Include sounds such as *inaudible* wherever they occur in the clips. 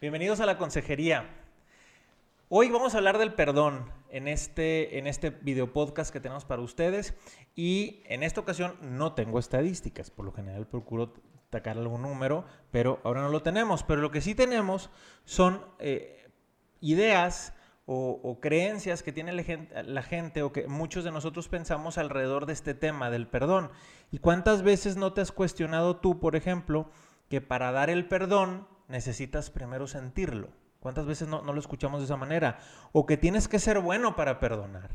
Bienvenidos a la consejería. Hoy vamos a hablar del perdón en este, en este video podcast que tenemos para ustedes y en esta ocasión no tengo estadísticas, por lo general procuro sacar algún número, pero ahora no lo tenemos. Pero lo que sí tenemos son eh, ideas o, creencias que tiene la gente, la gente o que muchos de nosotros pensamos alrededor de este tema del perdón. ¿Y cuántas veces no te has cuestionado tú, por ejemplo, que para dar el perdón necesitas primero sentirlo. ¿Cuántas veces no, lo escuchamos de esa manera? O que tienes que ser bueno para perdonar.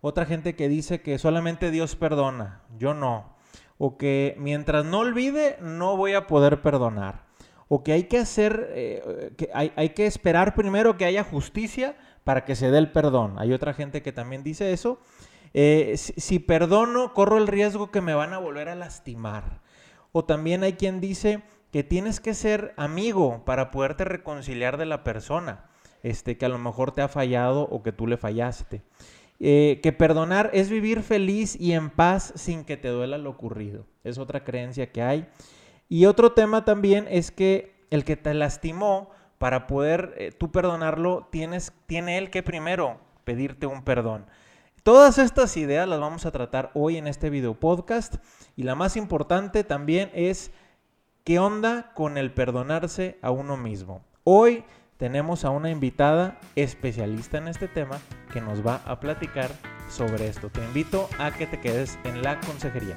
Otra gente que dice que solamente Dios perdona, yo no. O que mientras no olvide, no voy a poder perdonar. O que hay que hacer, eh, que hay, hay que esperar primero que haya justicia para que se dé el perdón. Hay otra gente que también dice eso. Eh, si, si, perdono, corro el riesgo que me van a volver a lastimar. O también hay quien dice que tienes que ser amigo para poderte reconciliar de la persona, este, que a lo mejor te ha fallado o que tú le fallaste. Eh, que perdonar es vivir feliz y en paz sin que te duela lo ocurrido. Es otra creencia que hay. Y otro tema también es que el que te lastimó, para poder eh, tú perdonarlo, tienes, tiene él que primero pedirte un perdón. Todas estas ideas las vamos a tratar hoy en este video podcast y la más importante también es ¿Qué onda con el perdonarse a uno mismo? Hoy tenemos a una invitada especialista en este tema que nos va a platicar sobre esto. Te invito a que te quedes en la consejería.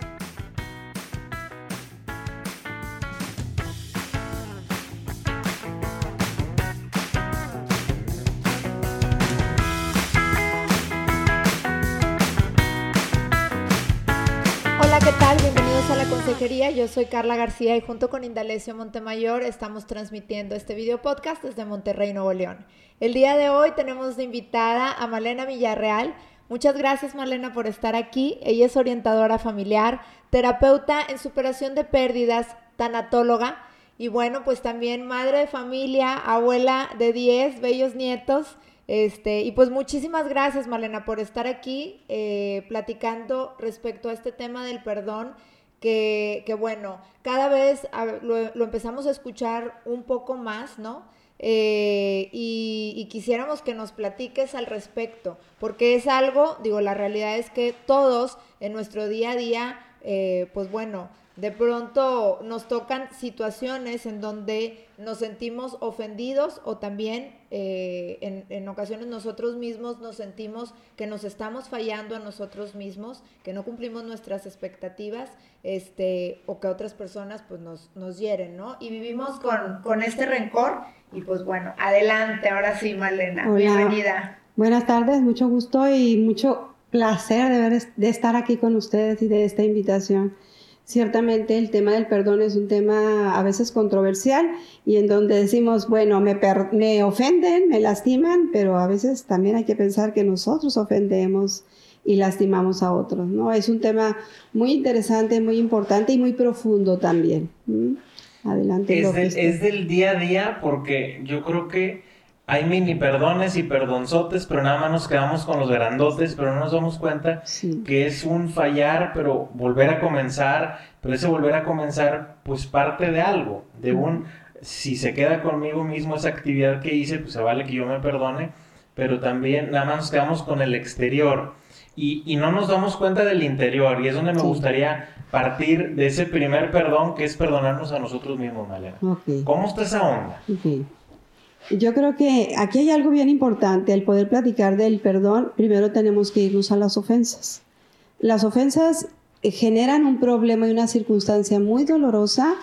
Yo soy Carla García y junto con Indalecio Montemayor estamos transmitiendo este video podcast desde Monterrey, Nuevo León. El día de hoy tenemos de invitada a Malena Villarreal. Muchas gracias Malena por estar aquí. Ella es orientadora familiar, terapeuta en superación de pérdidas, tanatóloga y bueno, pues también madre de familia, abuela de 10 bellos nietos. Este, y pues muchísimas gracias, Malena, por estar aquí eh, platicando respecto a este tema del perdón que, bueno, cada vez lo, empezamos a escuchar un poco más, ¿no? Eh, y, quisiéramos que nos platiques al respecto, porque es algo, digo, la realidad es que todos en nuestro día a día, eh, pues bueno, de pronto nos tocan situaciones en donde nos sentimos ofendidos o también eh, en, ocasiones nosotros mismos nos sentimos que nos estamos fallando a nosotros mismos, que no cumplimos nuestras expectativas este, o que otras personas pues nos, nos hieren, ¿no? Y vivimos con, con este rencor y pues bueno, adelante, ahora sí, Malena, bienvenida. Buenas tardes, mucho gusto y mucho placer de, ver, de estar aquí con ustedes y de esta invitación. Ciertamente el tema del perdón es un tema a veces controversial y en donde decimos, bueno, me, me ofenden, me lastiman, pero a veces también hay que pensar que nosotros ofendemos y lastimamos a otros, ¿no? Es un tema muy interesante, muy importante y muy profundo también. Adelante. Es, es del día a día porque yo creo que hay mini perdones y perdonzotes, pero nada más nos quedamos con los grandotes, pero no nos damos cuenta que es un fallar, pero volver a comenzar, pero ese volver a comenzar, pues parte de algo, de un, si se queda conmigo mismo esa actividad que hice, pues se vale que yo me perdone, pero también nada más nos quedamos con el exterior. Y, y no nos damos cuenta del interior, y es donde me gustaría partir de ese primer perdón que es perdonarnos a nosotros mismos, Malena. ¿Cómo está esa onda? Yo creo que aquí hay algo bien importante, el poder platicar del perdón, primero tenemos que irnos a las ofensas. Las ofensas generan un problema y una circunstancia muy dolorosa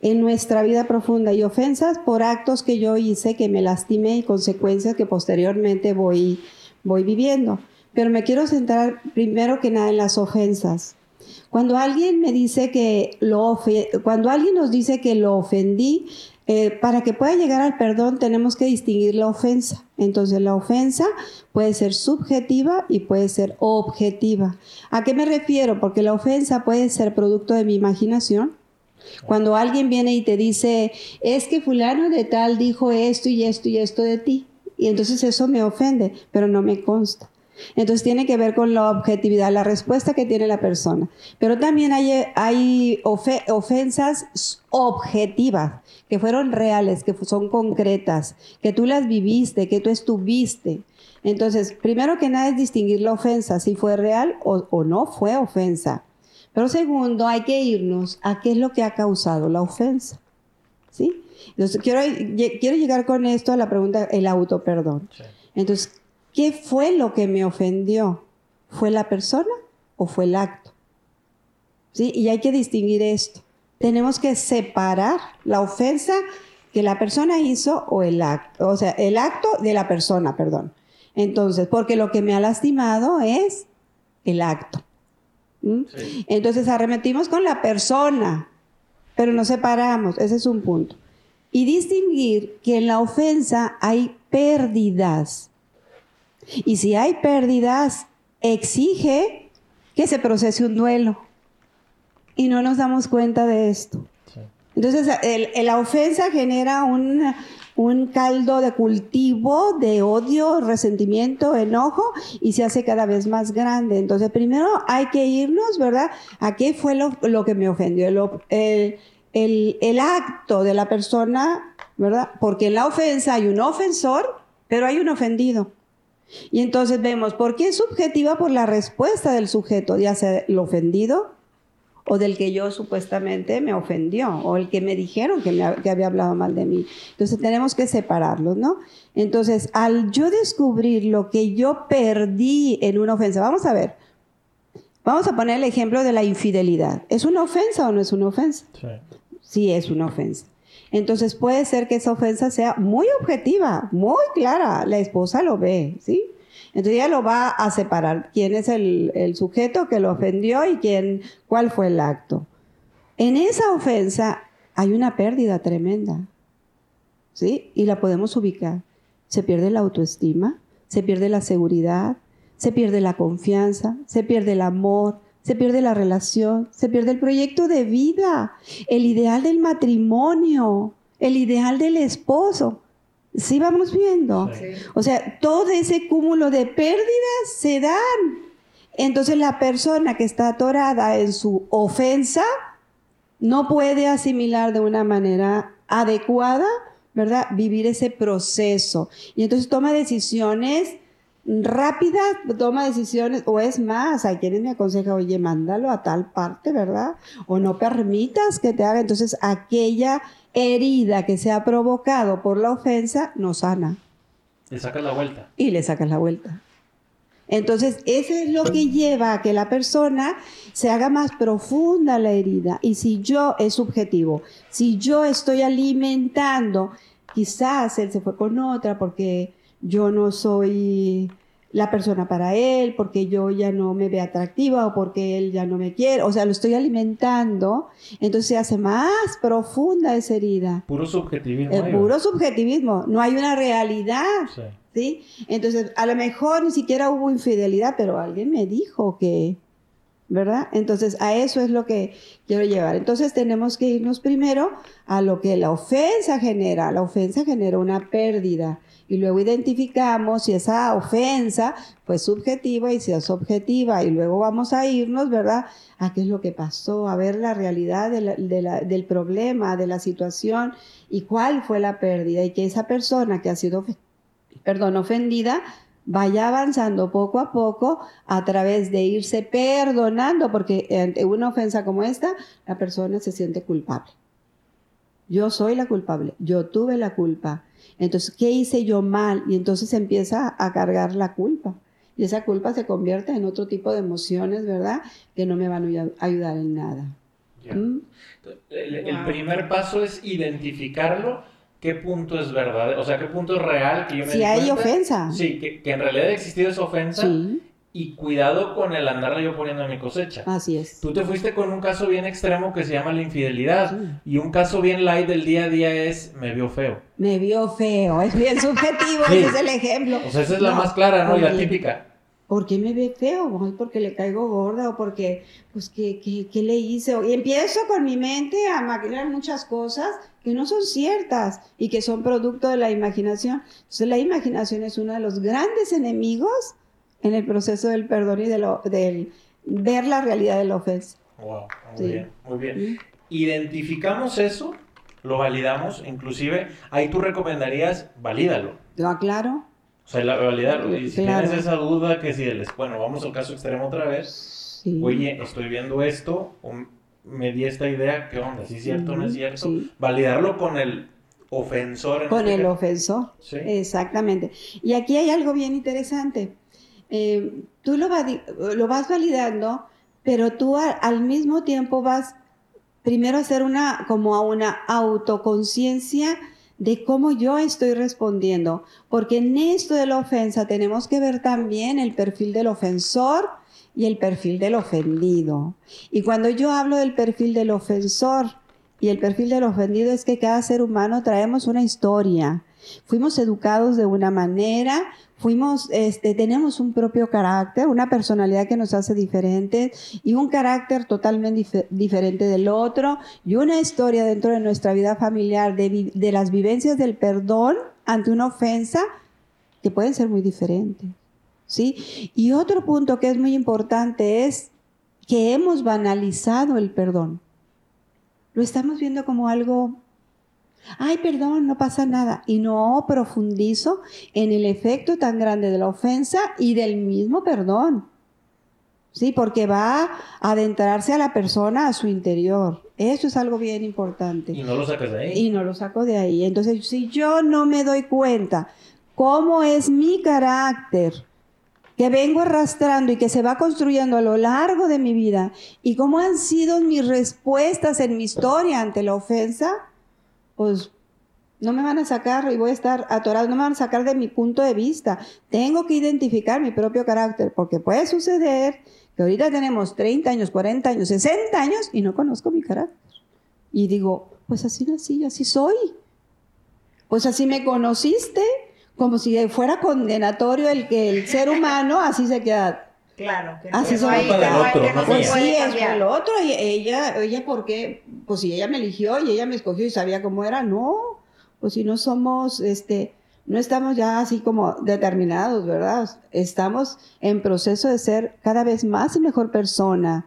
en nuestra vida profunda y ofensas por actos que yo hice que me lastimé y consecuencias que posteriormente voy, voy viviendo. Pero me quiero centrar primero que nada en las ofensas. Cuando alguien me dice que lo cuando alguien nos dice que lo ofendí, eh, para que pueda llegar al perdón tenemos que distinguir la ofensa. Entonces la ofensa puede ser subjetiva y puede ser objetiva. ¿A qué me refiero? Porque la ofensa puede ser producto de mi imaginación. Cuando alguien viene y te dice, es que fulano de tal dijo esto y esto y esto de ti. Y entonces eso me ofende, pero no me consta. Entonces tiene que ver con la objetividad, la respuesta que tiene la persona. Pero también hay, hay ofensas objetivas, que fueron reales, que son concretas, que tú las viviste, que tú estuviste. Entonces, primero que nada es distinguir la ofensa, si fue real o, o no fue ofensa. Pero segundo, hay que irnos a qué es lo que ha causado la ofensa. ¿Sí? Entonces, quiero, quiero llegar con esto a la pregunta, el autoperdón. Entonces, ¿qué fue lo que me ofendió? ¿Fue la persona o fue el acto? ¿Sí? Y hay que distinguir esto. Tenemos que separar la ofensa que la persona hizo o el acto, o sea, el acto de la persona, perdón. Entonces, porque lo que me ha lastimado es el acto. Entonces arremetimos con la persona, pero nos separamos, ese es un punto. Y distinguir que en la ofensa hay pérdidas. Y si hay pérdidas, exige que se procese un duelo. Y no nos damos cuenta de esto. Entonces, la ofensa genera un, un caldo de cultivo de odio, resentimiento, enojo y se hace cada vez más grande. Entonces, primero hay que irnos, ¿verdad? ¿A qué fue lo, que me ofendió? El, el, el, acto de la persona, ¿verdad? Porque en la ofensa hay un ofensor, pero hay un ofendido. Y entonces vemos, ¿por qué es subjetiva? Por la respuesta del sujeto, ya sea el ofendido o del que yo supuestamente me ofendió, o el que me dijeron que, me, que había hablado mal de mí. Entonces tenemos que separarlos, ¿no? Entonces, al yo descubrir lo que yo perdí en una ofensa, vamos a ver, vamos a poner el ejemplo de la infidelidad. ¿Es una ofensa o no es una ofensa? Sí. Sí, es una ofensa. Entonces puede ser que esa ofensa sea muy objetiva, muy clara, la esposa lo ve, ¿sí? Entonces ella lo va a separar. ¿Quién es el, sujeto que lo ofendió y quién, cuál fue el acto? En esa ofensa hay una pérdida tremenda. ¿Sí? Y la podemos ubicar. Se pierde la autoestima, se pierde la seguridad, se pierde la confianza, se pierde el amor, se pierde la relación, se pierde el proyecto de vida, el ideal del matrimonio, el ideal del esposo. Sí vamos viendo. O sea, todo ese cúmulo de pérdidas se dan. Entonces la persona que está atorada en su ofensa no puede asimilar de una manera adecuada, ¿verdad? Vivir ese proceso. Y entonces toma decisiones rápidas, toma decisiones, o es más, hay quienes me aconsejan, oye, mándalo a tal parte, ¿verdad? O no permitas que te haga. Entonces aquella herida que se ha provocado por la ofensa no sana. Le sacas la vuelta. Y le sacas la vuelta. Entonces, eso es lo que lleva a que la persona se haga más profunda la herida. Y si yo, es subjetivo, si yo estoy alimentando, quizás él se fue con otra porque yo no soy la persona para él, porque yo ya no me ve atractiva o porque él ya no me quiere, o sea, lo estoy alimentando, entonces se hace más profunda esa herida. Puro subjetivismo. El puro subjetivismo, no hay una realidad. Sí. Entonces, a lo mejor ni siquiera hubo infidelidad, pero alguien me dijo que, ¿verdad? Entonces, a eso es lo que quiero llevar. Entonces, tenemos que irnos primero a lo que la ofensa genera. La ofensa genera una pérdida y luego identificamos si esa ofensa fue subjetiva y si es objetiva y luego vamos a irnos, ¿verdad? A qué es lo que pasó, a ver la realidad del problema, de la situación y cuál fue la pérdida y que esa persona que ha sido, perdón, ofendida vaya avanzando poco a poco a través de irse perdonando, porque ante una ofensa como esta, la persona se siente culpable. Yo soy la culpable, yo tuve la culpa entonces, ¿qué hice yo mal? Y entonces empieza a cargar la culpa. Y esa culpa se convierte en otro tipo de emociones, ¿verdad? Que no me van a ayudar en nada. ¿Mm? El, primer paso es identificarlo, qué punto es verdad, o sea, qué punto es real que yo me Si hay ofensa. Sí, que, en realidad ha existido esa ofensa. Sí y cuidado con el andarle yo poniendo en mi cosecha. Así es. Tú te fuiste con un caso bien extremo que se llama la infidelidad y un caso bien light del día a día es me vio feo. Me vio feo, es bien subjetivo, ese es el ejemplo. O sea, esa es la más clara, ¿no? Y la típica. ¿Por qué me ve feo? porque le caigo gorda o porque, pues, ¿qué, qué, qué le hice? Y empiezo con mi mente a maquinar muchas cosas que no son ciertas y que son producto de la imaginación. Entonces, la imaginación es uno de los grandes enemigos en el proceso del perdón y de lo, del ver la realidad de la ofensa. Wow, muy bien, muy bien. Identificamos eso, lo validamos, inclusive ahí tú recomendarías, valídalo. Ah, claro. O sea, validarlo. Y si tienes esa duda que si, el, bueno, vamos al caso extremo otra vez. Oye, estoy viendo esto, me di esta idea, ¿qué onda? ¿Sí es cierto o no es cierto? Validarlo con el ofensor. con este el ofensor, ¿Sí? exactamente. Y aquí hay algo bien interesante. Eh, tú lo, vas validando, pero tú al mismo tiempo vas primero a hacer una, como a una autoconciencia de cómo yo estoy respondiendo, porque en esto de la ofensa tenemos que ver también el perfil del ofensor y el perfil del ofendido. Y cuando yo hablo del perfil del ofensor y el perfil del ofendido es que cada ser humano traemos una historia. Fuimos educados de una manera, fuimos, este, tenemos un propio carácter, una personalidad que nos hace diferentes y un carácter totalmente diferente del otro y una historia dentro de nuestra vida familiar de las vivencias del perdón ante una ofensa que pueden ser muy diferentes. ¿sí? Y otro punto que es muy importante es que hemos banalizado el perdón. Lo estamos viendo como algo ay, perdón, no pasa nada. Y no profundizo en el efecto tan grande de la ofensa y del mismo perdón. Sí, porque va a adentrarse a la persona a su interior. Eso es algo bien importante. Y no lo sacas de ahí. Y no lo saco de ahí. Entonces, si yo no me doy cuenta cómo es mi carácter, que vengo arrastrando y que se va construyendo a lo largo de mi vida, y cómo han sido mis respuestas en mi historia ante la ofensa, pues no me van a sacar y voy a estar atorado, no me van a sacar de mi punto de vista. Tengo que identificar mi propio carácter, porque puede suceder que ahorita tenemos 30 años, 40 años, 60 años y no conozco mi carácter. Y digo, pues así nací, así soy. Pues así me conociste, como si fuera condenatorio el que el ser humano así se queda Claro, que Así se otro, no pues sí, es el otro. Y ella, ella, ¿por qué? Pues si ella me eligió y ella me escogió y sabía cómo era, no. Pues si no somos, este, no estamos ya así como determinados, ¿verdad? Estamos en proceso de ser cada vez más y mejor persona.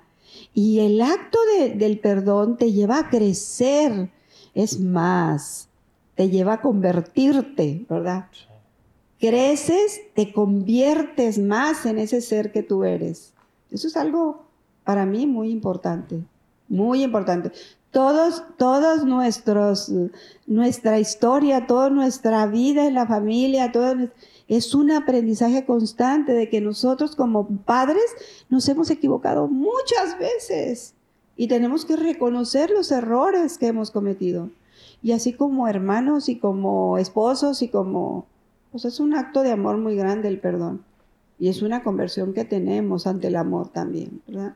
Y el acto del perdón te lleva a crecer, es más, te lleva a convertirte, ¿verdad? Creces, te conviertes más en ese ser que tú eres. Eso es algo para mí muy importante, muy importante. Todos, todos nuestros, nuestra historia, toda nuestra vida en la familia, todo es un aprendizaje constante de que nosotros como padres nos hemos equivocado muchas veces y tenemos que reconocer los errores que hemos cometido. Y así como hermanos y como esposos y como pues es un acto de amor muy grande el perdón. Y es una conversión que tenemos ante el amor también, ¿verdad?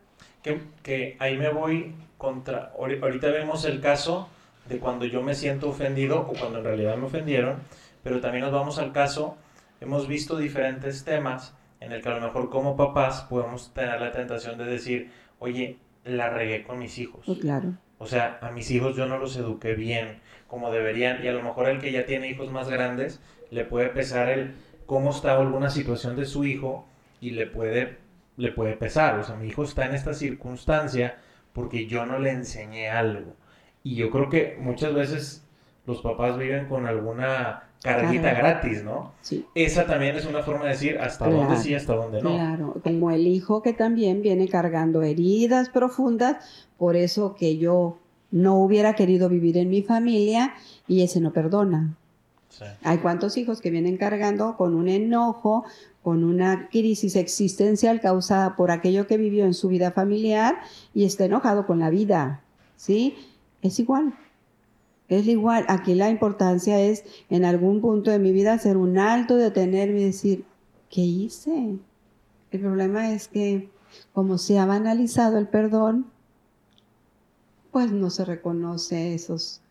Que, ahí me voy contra... Ahorita vemos el caso de cuando yo me siento ofendido o cuando en realidad me ofendieron, pero también nos vamos al caso, hemos visto diferentes temas en el que a lo mejor como papás podemos tener la tentación de decir, oye, la regué con mis hijos. Oh, claro. O sea, a mis hijos yo no los eduqué bien como deberían y a lo mejor el que ya tiene hijos más grandes le puede pesar el cómo está alguna situación de su hijo y le puede, le puede pesar. O sea, mi hijo está en esta circunstancia porque yo no le enseñé algo. Y yo creo que muchas veces los papás viven con alguna carguita gratis, ¿no? Sí. Esa también es una forma de decir hasta dónde sí, hasta dónde no. Claro, como el hijo que también viene cargando heridas profundas, por eso que yo no hubiera querido vivir en mi familia y ese no perdona. Hay cuantos hijos que vienen cargando con un enojo, con una crisis existencial causada por aquello que vivió en su vida familiar y está enojado con la vida, ¿sí? Es igual. Es igual. Aquí la importancia es en algún punto de mi vida hacer un alto, detenerme y decir, ¿qué hice? El problema es que como se ha banalizado el perdón, pues no se reconoce esos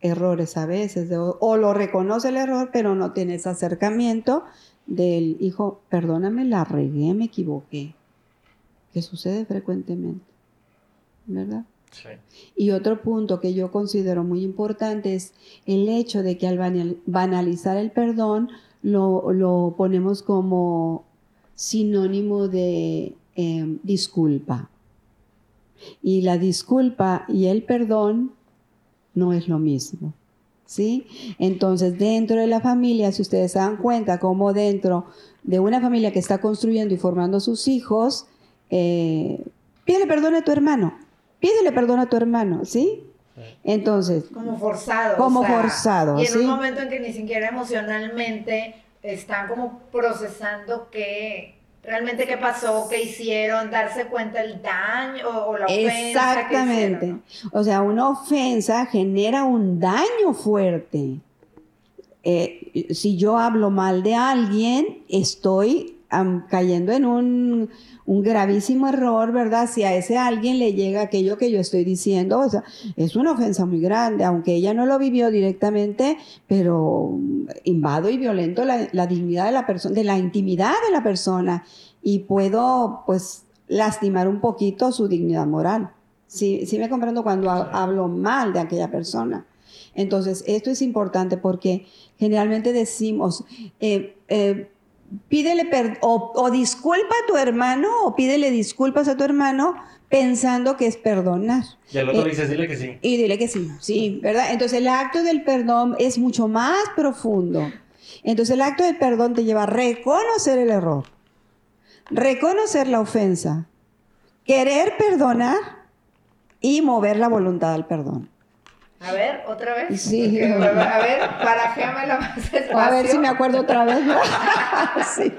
errores a veces, o, lo reconoce el error, pero no tiene ese acercamiento del hijo, perdóname, la regué, me equivoqué, que sucede frecuentemente, ¿verdad? Sí. Y otro punto que yo considero muy importante es el hecho de que al banalizar el perdón lo, lo ponemos como sinónimo de em, disculpa. Y la disculpa y el perdón no es lo mismo. ¿Sí? Entonces, dentro de la familia, si ustedes se dan cuenta, como dentro de una familia que está construyendo y formando sus hijos, eh, pídele perdón a tu hermano, pídele perdón a tu hermano, ¿sí? Entonces. Como forzado. Como forzado. Y en un momento en que ni siquiera emocionalmente están como procesando qué realmente qué pasó, qué hicieron, darse cuenta del daño o, la ofensa. Exactamente. o sea, una ofensa genera un daño fuerte. Eh, si yo hablo mal de alguien, estoy cayendo en un, un, gravísimo error, ¿verdad? Si a ese alguien le llega aquello que yo estoy diciendo, o sea, es una ofensa muy grande, aunque ella no lo vivió directamente, pero invado y violento la, la dignidad de la persona, de la intimidad de la persona y puedo, pues, lastimar un poquito su dignidad moral. Sí, sí me comprendo cuando hablo mal de aquella persona. Entonces, esto es importante porque generalmente decimos, eh, eh, pídele o, o, disculpa a tu hermano o pídele disculpas a tu hermano pensando que es perdonar. Y al otro le dices, dile que sí. Y dile que sí, sí, ¿verdad? Entonces el acto del perdón es mucho más profundo. Entonces el acto del perdón te lleva a reconocer el error, reconocer la ofensa, querer perdonar y mover la voluntad al perdón. A ver, otra vez. Sí. *laughs* a ver, la más despacio. A ver si me acuerdo otra vez. *laughs* *laughs* sí.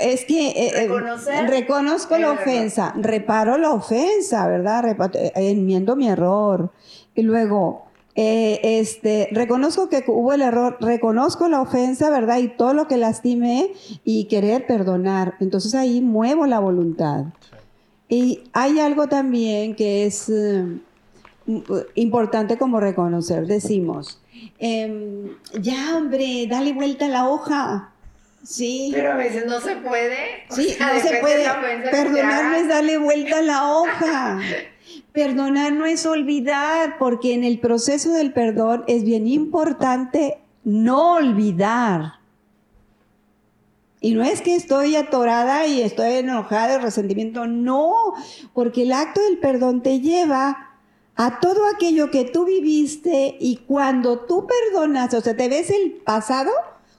Es que eh, eh, reconozco la ofensa, reparo la ofensa, ¿verdad? Eh, enmiendo mi error. Y luego, este, reconozco que hubo el error, reconozco la ofensa, ¿verdad? Y todo lo que lastimé y querer perdonar. Entonces ahí muevo la voluntad. Y hay algo también que es importante como reconocer. Decimos, em, ya hombre, dale vuelta a la hoja. Sí. Pero a veces no se puede. Sí, no se puede. Perdonar no es darle vuelta a la hoja. Perdonar no es olvidar, porque en el proceso del perdón es bien importante no olvidar. Y no es que estoy atorada y estoy enojada de resentimiento, no, porque el acto del perdón te lleva a todo aquello que tú viviste y cuando tú perdonas, o sea, te ves el pasado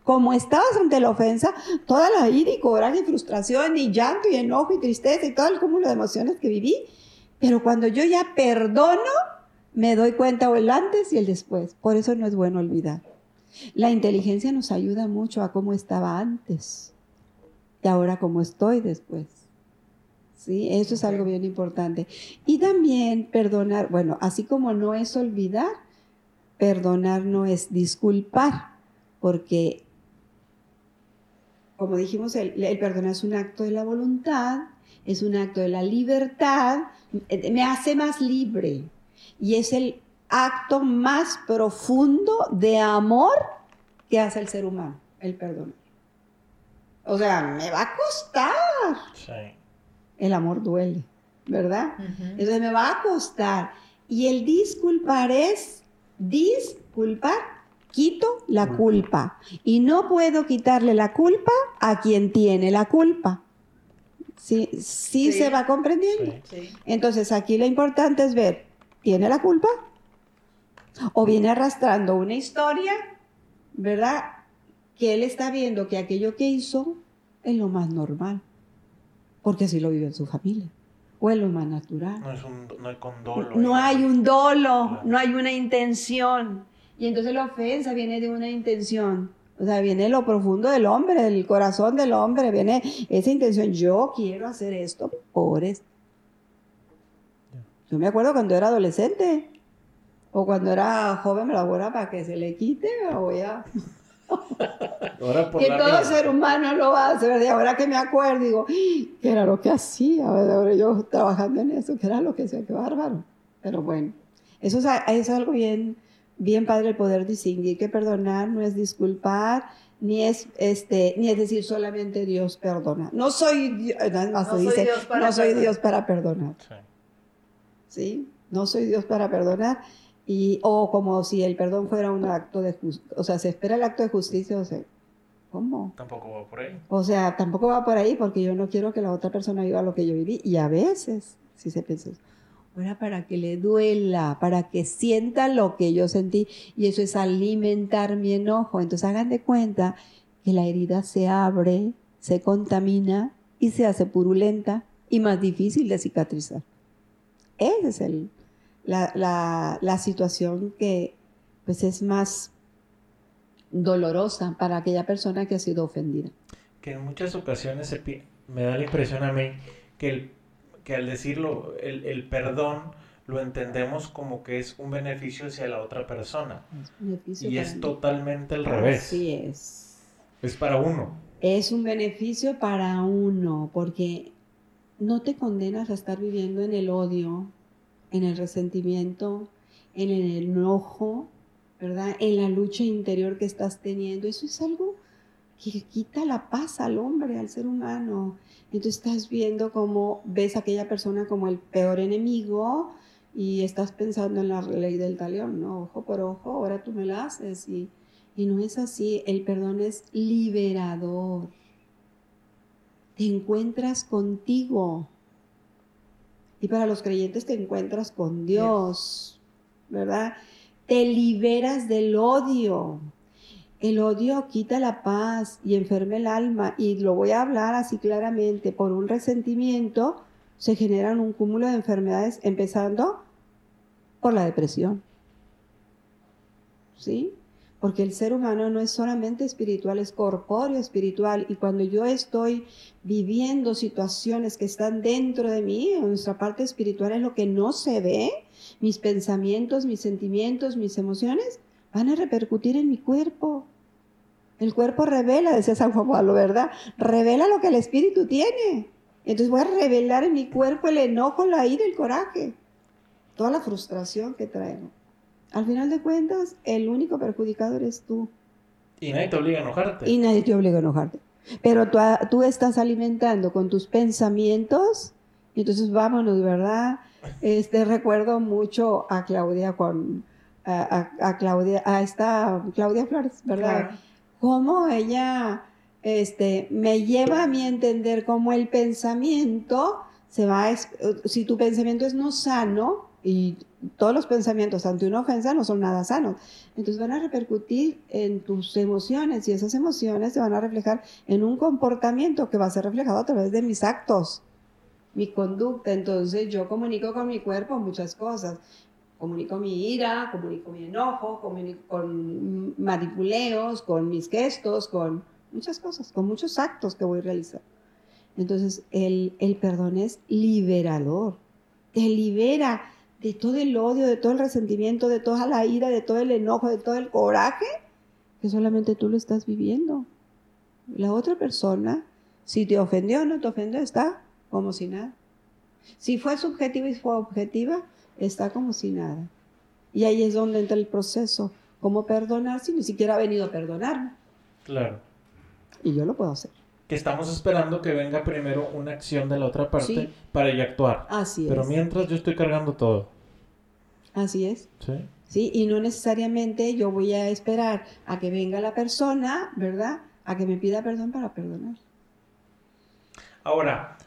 como estabas ante la ofensa, toda la ira y coraje y frustración y llanto y enojo y tristeza y todo el cúmulo de emociones que viví, pero cuando yo ya perdono, me doy cuenta o el antes y el después. Por eso no es bueno olvidar. La inteligencia nos ayuda mucho a cómo estaba antes y ahora cómo estoy después. ¿Sí? Eso es algo bien importante. Y también perdonar, bueno, así como no es olvidar, perdonar no es disculpar, porque, como dijimos, el, el perdonar es un acto de la voluntad, es un acto de la libertad, me hace más libre y es el acto más profundo de amor que hace el ser humano, el perdón. O sea, me va a costar. Sí el amor duele, ¿verdad? Entonces me va a costar. Y el disculpar es disculpar, quito la culpa. Y no puedo quitarle la culpa a quien tiene la culpa. ¿Sí, sí, se va comprendiendo? Entonces aquí lo importante es ver, ¿tiene la culpa? ¿O viene arrastrando una historia, ¿verdad? Que él está viendo que aquello que hizo es lo más normal porque así lo vive en su familia. O es lo más natural. No, es un, no hay condolo. No hay un dolo, no hay una intención. Y entonces la ofensa viene de una intención. O sea, viene lo profundo del hombre, del corazón del hombre, viene esa intención. Yo quiero hacer esto por esto. Yo me acuerdo cuando era adolescente o cuando era joven, me la voy para que se le quite, me voy a que todo ser humano lo hace, ¿verdad? Ahora que me acuerdo, digo, ¿qué era lo que hacía? Ahora yo trabajando en eso, ¿qué era lo que hacía? Qué bárbaro. Pero bueno, eso es, es algo bien, bien padre el poder distinguir que perdonar no es disculpar, ni es, este, ni es decir solamente Dios perdona. No soy, Dios, más no dice, Dios no soy Dios para perdonar. ¿Sí? No soy Dios para perdonar y, o como si el perdón fuera un acto de justicia, o sea, se espera el acto de justicia, o sea, ¿Cómo? Tampoco va por ahí. O sea, tampoco va por ahí porque yo no quiero que la otra persona viva lo que yo viví. Y a veces, si se piensa, ahora para que le duela, para que sienta lo que yo sentí. Y eso es alimentar mi enojo. Entonces hagan de cuenta que la herida se abre, se contamina y se hace purulenta y más difícil de cicatrizar. Esa es el, la, la, la situación que pues es más dolorosa para aquella persona que ha sido ofendida. Que en muchas ocasiones se me da la impresión a mí que, el, que al decirlo, el, el, perdón lo entendemos como que es un beneficio hacia la otra persona. Es y es totalmente al revés. Así es. Es para uno. Es un beneficio para uno, porque no te condenas a estar viviendo en el odio, en el resentimiento, en el enojo, ¿verdad? En la lucha interior que estás teniendo. Eso es algo que quita la paz al hombre, al ser humano. Entonces estás viendo cómo ves a aquella persona como el peor enemigo y estás pensando en la ley del talión, ¿no? Ojo por ojo, ahora tú me la haces. Y, y no es así. El perdón es liberador. Te encuentras contigo. Y para los creyentes te encuentras con Dios, ¿verdad? te liberas del odio. El odio quita la paz y enferma el alma. Y lo voy a hablar así claramente. Por un resentimiento se generan un cúmulo de enfermedades, empezando por la depresión. ¿Sí? Porque el ser humano no es solamente espiritual, es corpóreo espiritual. Y cuando yo estoy viviendo situaciones que están dentro de mí, nuestra parte espiritual es lo que no se ve, mis pensamientos, mis sentimientos, mis emociones, van a repercutir en mi cuerpo. El cuerpo revela, decía San Juan Pablo, ¿verdad? Revela lo que el espíritu tiene. Entonces voy a revelar en mi cuerpo el enojo, la ira, el coraje, toda la frustración que traigo. Al final de cuentas, el único perjudicado eres tú. Y nadie te obliga a enojarte. Y nadie te obliga a enojarte. Pero tú, tú estás alimentando con tus pensamientos, y entonces vámonos, ¿verdad? Este, recuerdo mucho a Claudia con, a, Claudia, a esta Claudia Flores, ¿verdad? Cómo ella, este, me lleva a mí a entender cómo el pensamiento se va, si tu pensamiento es no sano, y todos los pensamientos ante una ofensa no son nada sanos. Entonces van a repercutir en tus emociones y esas emociones se van a reflejar en un comportamiento que va a ser reflejado a través de mis actos mi conducta. Entonces yo comunico con mi cuerpo muchas cosas. Comunico mi ira, comunico mi enojo, comunico con manipuleos, con mis gestos, con muchas cosas, con muchos actos que voy a realizar. Entonces el, el perdón es liberador. Te libera de todo el odio, de todo el resentimiento, de toda la ira, de todo el enojo, de todo el coraje, que solamente tú lo estás viviendo. La otra persona, si te ofendió o no te ofendió, está como si nada. Si fue subjetiva y fue objetiva, está como si nada. Y ahí es donde entra el proceso. ¿Cómo perdonar si ni siquiera ha venido a perdonarme? Claro. Y yo lo puedo hacer. Que estamos esperando que venga primero una acción de la otra parte para ella actuar. Así es. Pero mientras yo estoy cargando todo. Así es. Sí. Sí, y no necesariamente yo voy a esperar a que venga la persona, ¿verdad? A que me pida perdón para perdonar. Ahora,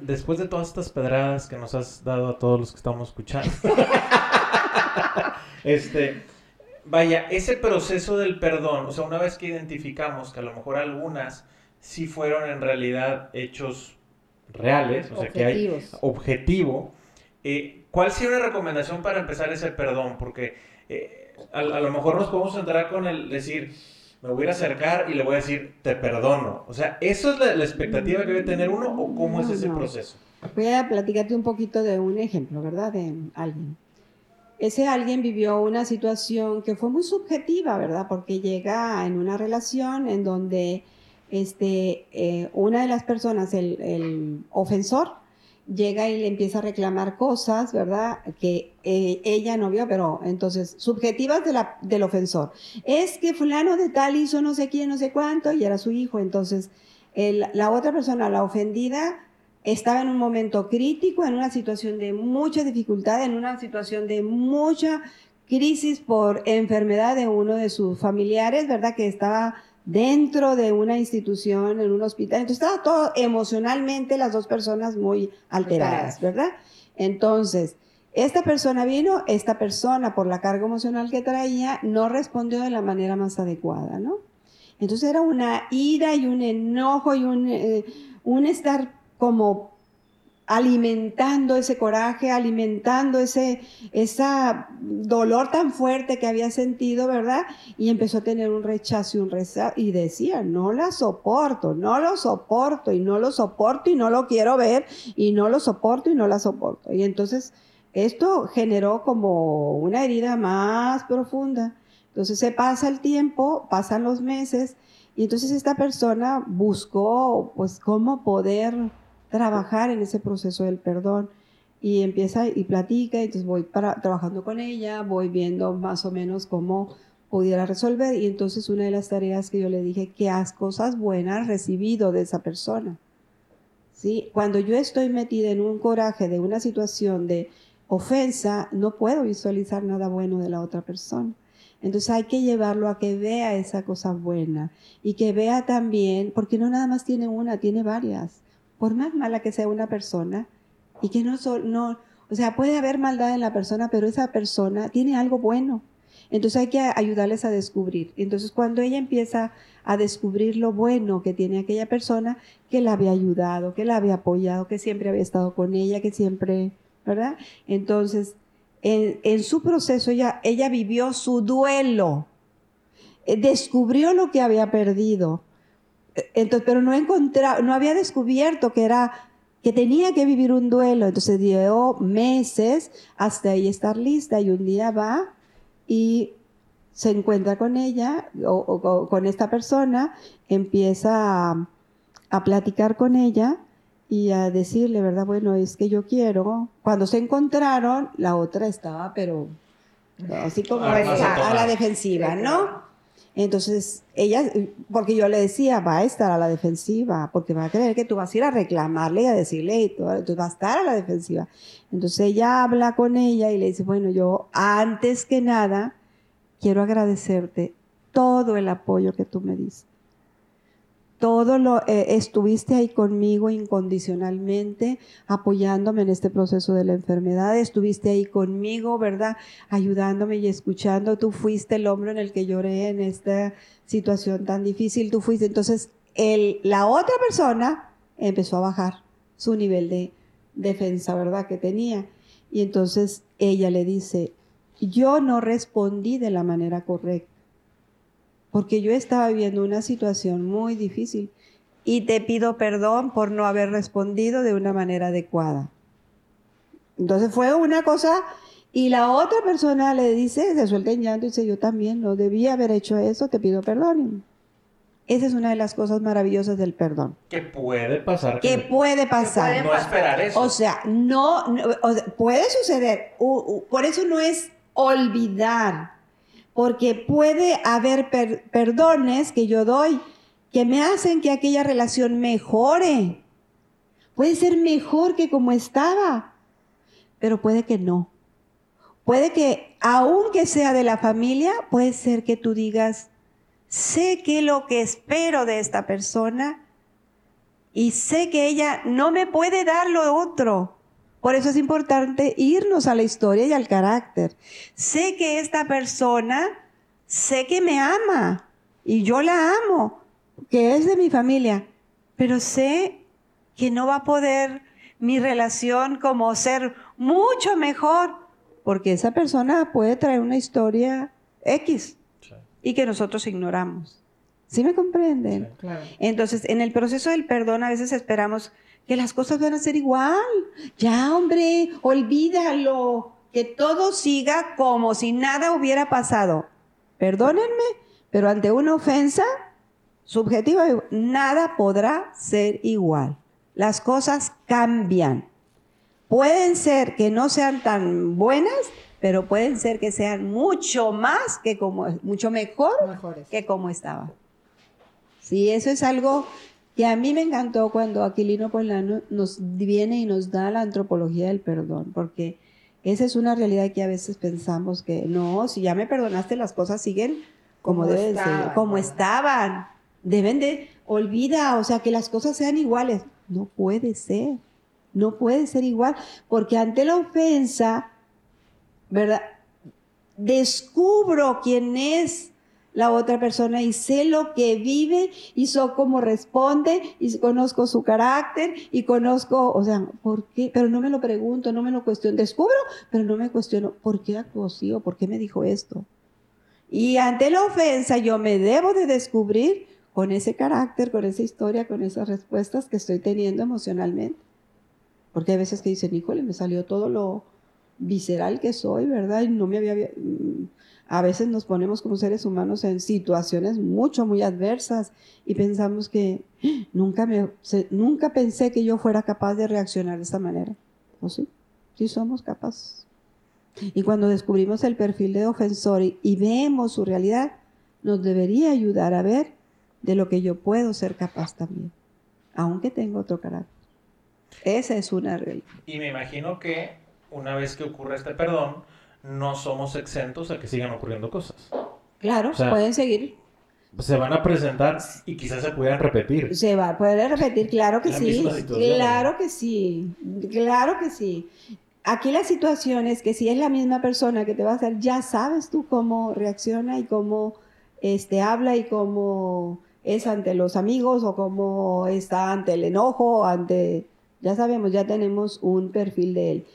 después de todas estas pedradas que nos has dado a todos los que estamos escuchando, *laughs* este, vaya, ese proceso del perdón, o sea, una vez que identificamos que a lo mejor algunas sí fueron en realidad hechos reales, o sea, que hay objetivo, eh, ¿cuál sería una recomendación para empezar ese perdón? Porque eh, a, a, lo mejor nos podemos entrar con el decir, me voy a acercar y le voy a decir, te perdono. O sea, ¿eso es la, expectativa que debe tener uno o cómo es ese proceso? Voy a platicarte un poquito de un ejemplo, ¿verdad? De alguien. Ese alguien vivió una situación que fue muy subjetiva, ¿verdad? Porque llega en una relación en donde este, eh, una de las personas, el, el ofensor, llega y le empieza a reclamar cosas, ¿verdad? Que eh, ella no vio, pero entonces, subjetivas del ofensor. Es que fulano de tal hizo no sé quién, no sé cuánto, y era su hijo. Entonces, la otra persona, la ofendida, estaba en un momento crítico, en una situación de mucha dificultad, en una situación de mucha crisis por enfermedad de uno de sus familiares, ¿verdad? Que estaba dentro de una institución, en un hospital. Entonces estaba todo emocionalmente las dos personas muy alteradas, ¿verdad? Entonces, esta persona vino, esta persona por la carga emocional que traía no respondió de la manera más adecuada, ¿no? Entonces era una ira y un enojo y un, eh, un estar como alimentando ese coraje, alimentando ese esa dolor tan fuerte que había sentido, ¿verdad? Y empezó a tener un rechazo y un rechazo y decía, no la soporto, no lo soporto y no lo soporto y no lo quiero ver y no lo soporto y no la soporto. Y entonces esto generó como una herida más profunda. Entonces se pasa el tiempo, pasan los meses y entonces esta persona buscó pues cómo poder trabajar en ese proceso del perdón y empieza y platica, y entonces voy para, trabajando con ella, voy viendo más o menos cómo pudiera resolver y entonces una de las tareas que yo le dije, que has cosas buenas recibido de esa persona. ¿Sí? Cuando yo estoy metida en un coraje de una situación de ofensa, no puedo visualizar nada bueno de la otra persona. Entonces hay que llevarlo a que vea esa cosa buena y que vea también, porque no nada más tiene una, tiene varias por más mala que sea una persona, y que no, no, o sea, puede haber maldad en la persona, pero esa persona tiene algo bueno. Entonces hay que ayudarles a descubrir. Entonces cuando ella empieza a descubrir lo bueno que tiene aquella persona, que la había ayudado, que la había apoyado, que siempre había estado con ella, que siempre, ¿verdad? Entonces, en, su proceso ella, ella vivió su duelo, eh, descubrió lo que había perdido, entonces, pero no encontraba, no había descubierto que era que tenía que vivir un duelo. Entonces dio meses hasta ahí estar lista y un día va y se encuentra con ella o, con esta persona, empieza a, a, platicar con ella y a decirle, ¿verdad? Bueno, es que yo quiero. Cuando se encontraron, la otra estaba, pero así como a la defensiva, ¿no? Entonces, ella, porque yo le decía, va a estar a la defensiva, porque va a creer que tú vas a ir a reclamarle y a decirle, y tú, vas a estar a la defensiva. Entonces ella habla con ella y le dice, bueno, yo antes que nada quiero agradecerte todo el apoyo que tú me diste todo lo eh, estuviste ahí conmigo incondicionalmente, apoyándome en este proceso de la enfermedad, estuviste ahí conmigo, ¿verdad? Ayudándome y escuchando, tú fuiste el hombro en el que lloré en esta situación tan difícil, tú fuiste. Entonces, la otra persona empezó a bajar su nivel de defensa, ¿verdad? Que tenía. Y entonces ella le dice, yo no respondí de la manera correcta porque yo estaba viviendo una situación muy difícil y te pido perdón por no haber respondido de una manera adecuada. Entonces fue una cosa y la otra persona le dice, se suelta en llanto y dice, yo también no debía haber hecho eso, te pido perdón. Esa es una de las cosas maravillosas del perdón. Que puede pasar. Que, puede pasar. no esperar eso. O sea, no, puede suceder. por eso no es olvidar porque puede haber perdones que yo doy que me hacen que aquella relación mejore. Puede ser mejor que como estaba, pero puede que no. Puede que, aunque sea de la familia, puede ser que tú digas, sé que lo que espero de esta persona y sé que ella no me puede dar lo otro. Por eso es importante irnos a la historia y al carácter. Sé que esta persona, sé que me ama y yo la amo, que es de mi familia, pero sé que no va a poder mi relación como ser mucho mejor, porque esa persona puede traer una historia X y que nosotros ignoramos. ¿Sí me comprenden? Entonces, en el proceso del perdón a veces esperamos que las cosas van a ser igual. Ya, hombre, olvídalo. Que todo siga como si nada hubiera pasado. Perdónenme, pero ante una ofensa subjetiva, nada podrá ser igual. Las cosas cambian. Pueden ser que no sean tan buenas, pero pueden ser que sean mucho más que como, mucho mejor que como estaba. Sí, eso es algo y a mí me encantó cuando Aquilino Polano nos viene y nos da la antropología del perdón, porque esa es una realidad que a veces pensamos que no, si ya me perdonaste las cosas siguen como, Como deben estaban, ser, como estaban. Deben de, olvida, o sea, que las cosas sean iguales. No puede ser, no puede ser igual, porque ante la ofensa, ¿verdad? Descubro quién es la otra persona y sé lo que vive y sé cómo responde y conozco su carácter y conozco, o sea, ¿por qué? Pero no me lo pregunto, no me lo cuestiono. Descubro, pero no me cuestiono, ¿por qué actuó así o por qué me dijo esto? Y ante la ofensa yo me debo de descubrir con ese carácter, con esa historia, con esas respuestas que estoy teniendo emocionalmente. Porque hay veces que dicen, híjole, me salió todo lo visceral que soy, ¿verdad? Y no me había... A veces nos ponemos como seres humanos en situaciones mucho, muy adversas y pensamos que "Ah, nunca, me, se- nunca pensé que yo fuera capaz de reaccionar de esta manera. ¿O sí? Sí somos capaces. Y cuando descubrimos el perfil de ofensor y, y vemos su realidad, nos debería ayudar a ver de lo que yo puedo ser capaz también, aunque tengo otro carácter. Esa es una realidad. Y me imagino que una vez que ocurre este perdón, no somos exentos a que sigan ocurriendo cosas. Claro, O sea, pueden seguir. Se van a presentar y quizás se pudieran repetir. Se va, puede repetir, claro que La sí. Claro que sí. Claro que sí. Aquí la situación es que si es la misma persona que te va a hacer, ya sabes tú cómo reacciona y cómo este, habla y cómo es ante los amigos o cómo está ante el enojo, ante... Ya sabemos, ya tenemos un perfil de él.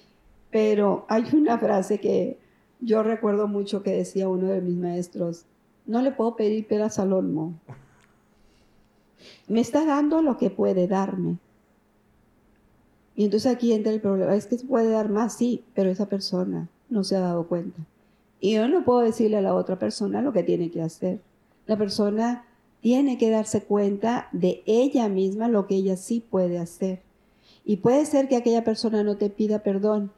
Pero hay una frase que yo recuerdo mucho que decía uno de mis maestros, no le puedo pedir peras al olmo. Me está dando lo que puede darme. Y entonces aquí entra el problema. Es que se puede dar más, sí, pero esa persona no se ha dado cuenta. Y yo no puedo decirle a la otra persona lo que tiene que hacer. La persona tiene que darse cuenta de ella misma lo que ella sí puede hacer. Y puede ser que aquella persona no te pida perdón,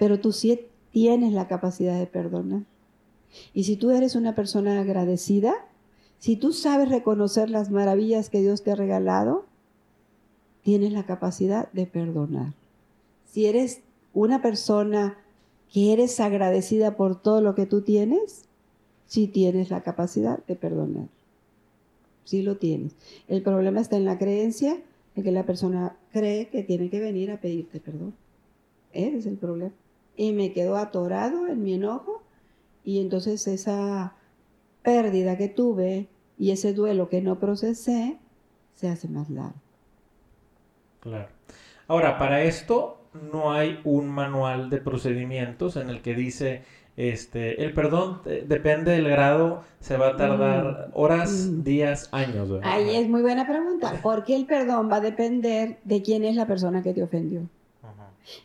pero tú sí tienes la capacidad de perdonar. Y si tú eres una persona agradecida, si tú sabes reconocer las maravillas que Dios te ha regalado, tienes la capacidad de perdonar. Si eres una persona que eres agradecida por todo lo que tú tienes, sí tienes la capacidad de perdonar. Sí lo tienes. El problema está en la creencia de que la persona cree que tiene que venir a pedirte perdón. Ese es el problema. Y me quedo atorado en mi enojo y entonces esa pérdida que tuve y ese duelo que no procesé se hace más largo. Claro. Ahora, para esto no hay un manual de procedimientos en el que dice, este, el perdón depende del grado, se va a tardar horas, Mm. días, años. ¿verdad? Ahí es muy buena pregunta, porque el perdón va a depender de quién es la persona que te ofendió.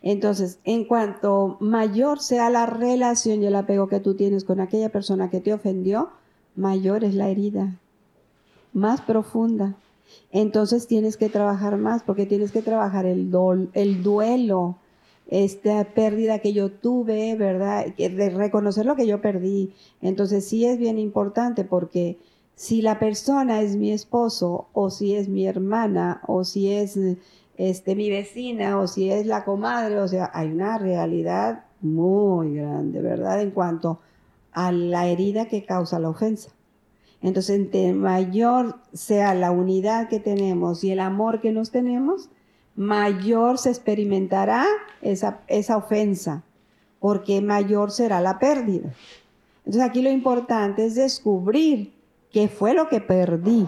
Entonces, en cuanto mayor sea la relación y el apego que tú tienes con aquella persona que te ofendió, mayor es la herida, más profunda. Entonces tienes que trabajar más porque tienes que trabajar el, dol- el duelo, esta pérdida que yo tuve, ¿verdad? De reconocer lo que yo perdí. Entonces sí es bien importante porque si la persona es mi esposo o si es mi hermana o si es este, mi vecina o si es la comadre, o sea, hay una realidad muy grande, ¿verdad? En cuanto a la herida que causa la ofensa. Entonces, entre mayor sea la unidad que tenemos y el amor que nos tenemos, mayor se experimentará esa, esa ofensa, porque mayor será la pérdida. Entonces, aquí lo importante es descubrir qué fue lo que perdí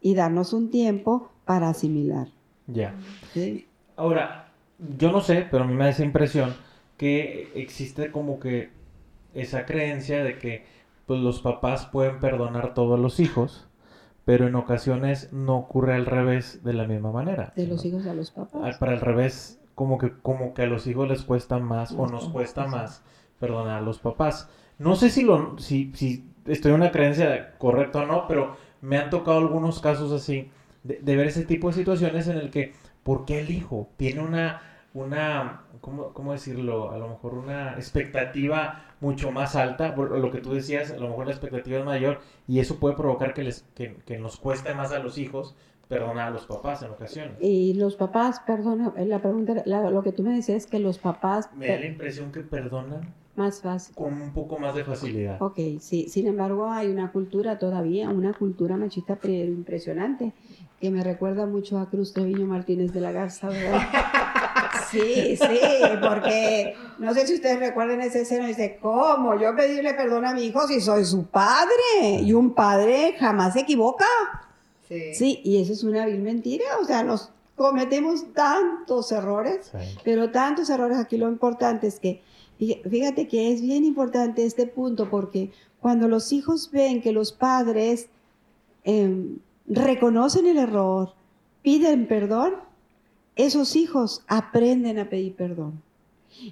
y darnos un tiempo para asimilar. Ya. ¿sí? Ahora, yo no sé, pero a mí me da esa impresión que existe como que esa creencia de que pues, los papás pueden perdonar todo a los hijos, pero en ocasiones no ocurre al revés de la misma manera. De los hijos a los papás. Para el revés, como que, como que a los hijos les cuesta más o nos cuesta más perdonar a los papás. No sé si, lo, si, si estoy en una creencia correcta o no, pero me han tocado algunos casos así de, de ver ese tipo de situaciones en el que, ¿por qué el hijo tiene una, una ¿cómo, cómo decirlo? A lo mejor una expectativa mucho más alta, lo que tú decías, a lo mejor la expectativa es mayor y eso puede provocar que, les, que, que nos cueste más a los hijos perdonar a los papás en ocasiones. Y los papás, perdona, la pregunta, la- lo que tú me decías es que los papás... Me da la impresión que perdonan Más fácil. con un poco más de facilidad. Ok, sí. Sin embargo, hay una cultura todavía, una cultura machista pre- impresionante, que me recuerda mucho a Cruz Treviño Martínez de la Garza, ¿verdad? *laughs* Sí, sí, porque no sé si ustedes recuerdan esa escena, dice, ¿cómo? Yo pedirle perdón a mi hijo si soy su padre. Y un padre jamás se equivoca. Sí. Sí, y eso es una vil mentira, o sea, nos cometemos tantos errores. Sí. Pero tantos errores aquí lo importante es que, fí- fíjate que es bien importante este punto porque cuando los hijos ven que los padres em, reconocen el error, piden perdón, esos hijos aprenden a pedir perdón.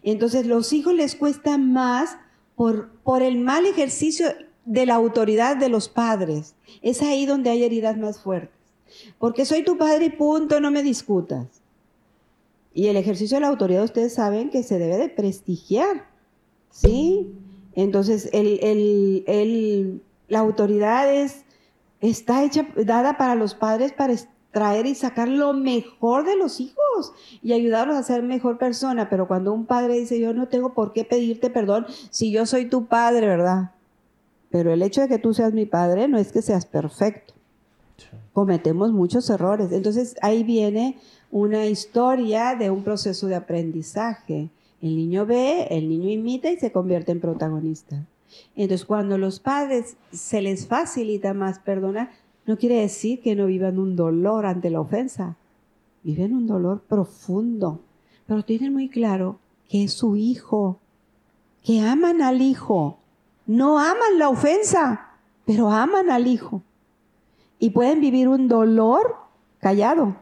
Entonces los hijos les cuesta más por, por el mal ejercicio de la autoridad de los padres. Es ahí donde hay heridas más fuertes. Porque soy tu padre y punto, no me discutas. Y el ejercicio de la autoridad, ustedes saben que se debe de prestigiar, ¿sí? Entonces, el, el- el- la autoridad es, está hecha, dada para los padres para extraer y sacar lo mejor de los hijos y ayudarlos a ser mejor persona. Pero cuando un padre dice, yo no tengo por qué pedirte perdón si yo soy tu padre, ¿verdad? Pero el hecho de que tú seas mi padre no es que seas perfecto Sí. cometemos muchos errores. Entonces ahí viene una historia de un proceso de aprendizaje. El niño ve, el niño imita y se convierte en protagonista. Entonces cuando los padres se les facilita más perdonar, no quiere decir que no vivan un dolor ante la ofensa. Viven un dolor profundo, pero tienen muy claro que es su hijo, que aman al hijo. No aman la ofensa, pero aman al hijo y pueden vivir un dolor callado.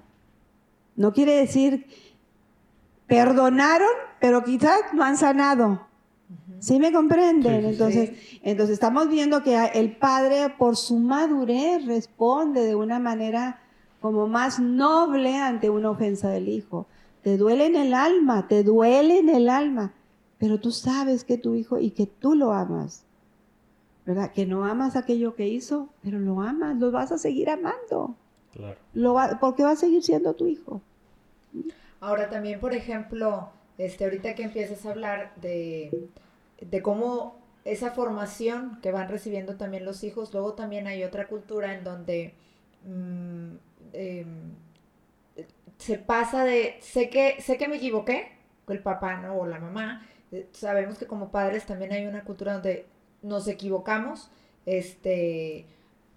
No quiere decir perdonaron, pero quizás no han sanado. ¿Sí me comprenden? Sí, sí, sí. entonces, entonces estamos viendo que el padre por su madurez responde de una manera como más noble ante una ofensa del hijo. Te duele en el alma, te duele en el alma, pero tú sabes que tu hijo y que tú lo amas. ¿Verdad? Que no amas aquello que hizo, pero lo amas, lo vas a seguir amando. Claro. Lo va- porque va a seguir siendo tu hijo. Ahora también, por ejemplo, este, ahorita que empiezas a hablar de, de cómo esa formación que van recibiendo también los hijos, luego también hay otra cultura en donde mm, em, se pasa de, sé que, sé que me equivoqué, el papá, ¿no? O la mamá, eh, sabemos que como padres también hay una cultura donde nos equivocamos, este,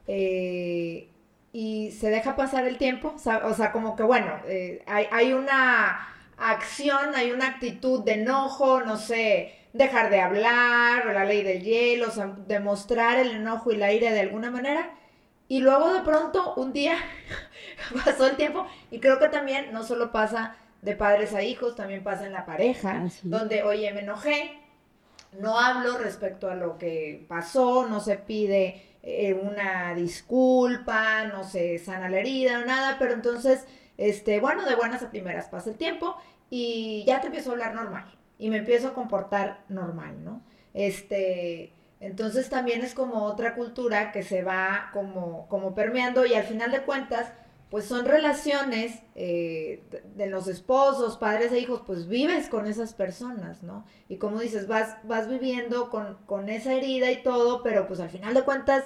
eh, y se deja pasar el tiempo, o sea, como que bueno, eh, hay, hay una acción, hay una actitud de enojo, no sé, dejar de hablar, la ley del hielo, o sea, demostrar el enojo y la ira de alguna manera, y luego de pronto un día *laughs* pasó el tiempo, y creo que también no solo pasa de padres a hijos, también pasa en la pareja, Así. donde, oye, me enojé, no hablo respecto a lo que pasó, no se pide eh, una disculpa, no se sana la herida, o nada, pero entonces, este, bueno, de buenas a primeras pasa el tiempo y ya te empiezo a hablar normal y me empiezo a comportar normal, ¿no? Este, entonces también es como otra cultura que se va como, como permeando y al final de cuentas, pues son relaciones eh, de- los esposos, padres e hijos, pues vives con esas personas, ¿no? Y como dices, vas, vas viviendo con, con esa herida y todo, pero pues al final de cuentas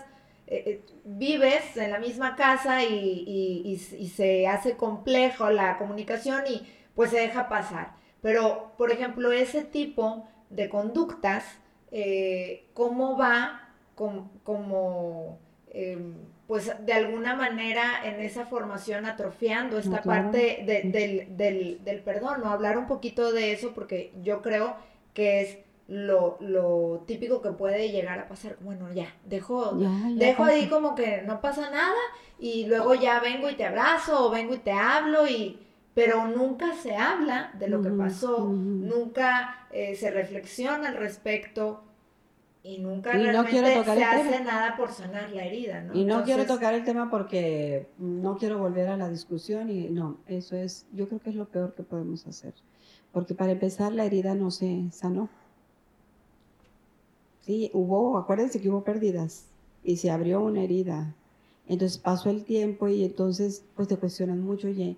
eh, eh, vives en la misma casa y- y- y se hace complejo la comunicación y pues se deja pasar. Pero, por ejemplo, ese tipo de conductas, eh, ¿cómo va com- como, em, pues de alguna manera en esa formación atrofiando esta claro. parte de- del, del- del perdón? ¿no? Hablar un poquito de eso porque yo creo que es lo, lo típico que puede llegar a pasar. Bueno, ya, dejo, Ya, ya dejo ahí como que no pasa nada y luego ya vengo y te abrazo o vengo y te hablo y pero nunca se habla de lo que pasó, nunca eh, se reflexiona al respecto y nunca Y no realmente tocar se tema. hace nada por sanar la herida, ¿no? Y no quiero tocar el tema porque no quiero volver a la discusión y no, eso es, yo creo que es lo peor que podemos hacer. Porque para empezar la herida no se sanó. Sí, hubo, acuérdense que hubo pérdidas y se abrió una herida. Entonces pasó el tiempo y entonces pues te cuestionan mucho, oye,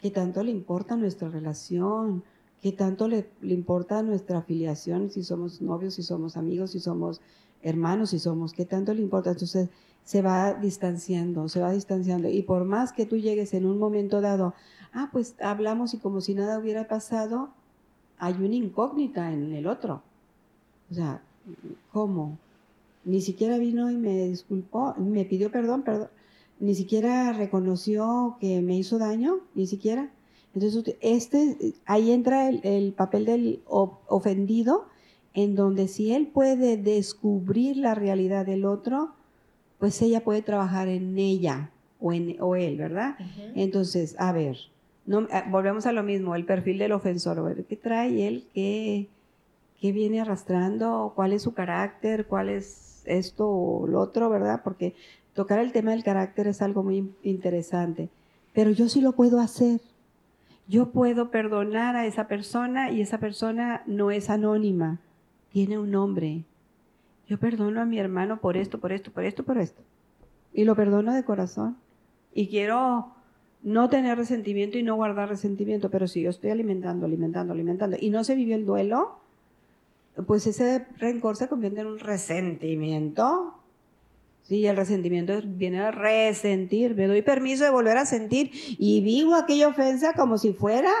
¿qué tanto le importa nuestra relación? ¿Qué tanto le, le importa nuestra afiliación? Si somos novios, si somos amigos, si somos hermanos, si somos, ¿qué tanto le importa? Entonces se va distanciando, se va distanciando. Y por más que tú llegues en un momento dado, ah, pues hablamos y como si nada hubiera pasado, hay una incógnita en el otro. O sea, ¿cómo? Ni siquiera vino y me disculpó, me pidió perdón, perdón. Ni siquiera reconoció que me hizo daño, ni siquiera. Entonces, este, ahí entra el, papel del ofendido, en donde si él puede descubrir la realidad del otro, pues ella puede trabajar en ella o, en, o él, ¿verdad? Entonces, a ver, no, ah, volvemos a lo mismo, el perfil del ofensor, ¿qué trae él? ¿Qué, ¿Qué viene arrastrando? ¿Cuál es su carácter? ¿Cuál es esto o lo otro, verdad? Porque tocar el tema del carácter es algo muy interesante, pero yo sí lo puedo hacer. Yo puedo perdonar a esa persona y esa persona no es anónima, tiene un nombre. Yo perdono a mi hermano por esto, por esto, por esto, por esto. Y lo perdono de corazón. Y quiero no tener resentimiento y no guardar resentimiento, pero si yo estoy alimentando, alimentando, alimentando y no se vivió el duelo, pues ese rencor se convierte en un resentimiento Sí, el resentimiento viene a resentir. Me doy permiso de volver a sentir y vivo aquella ofensa como si fuera,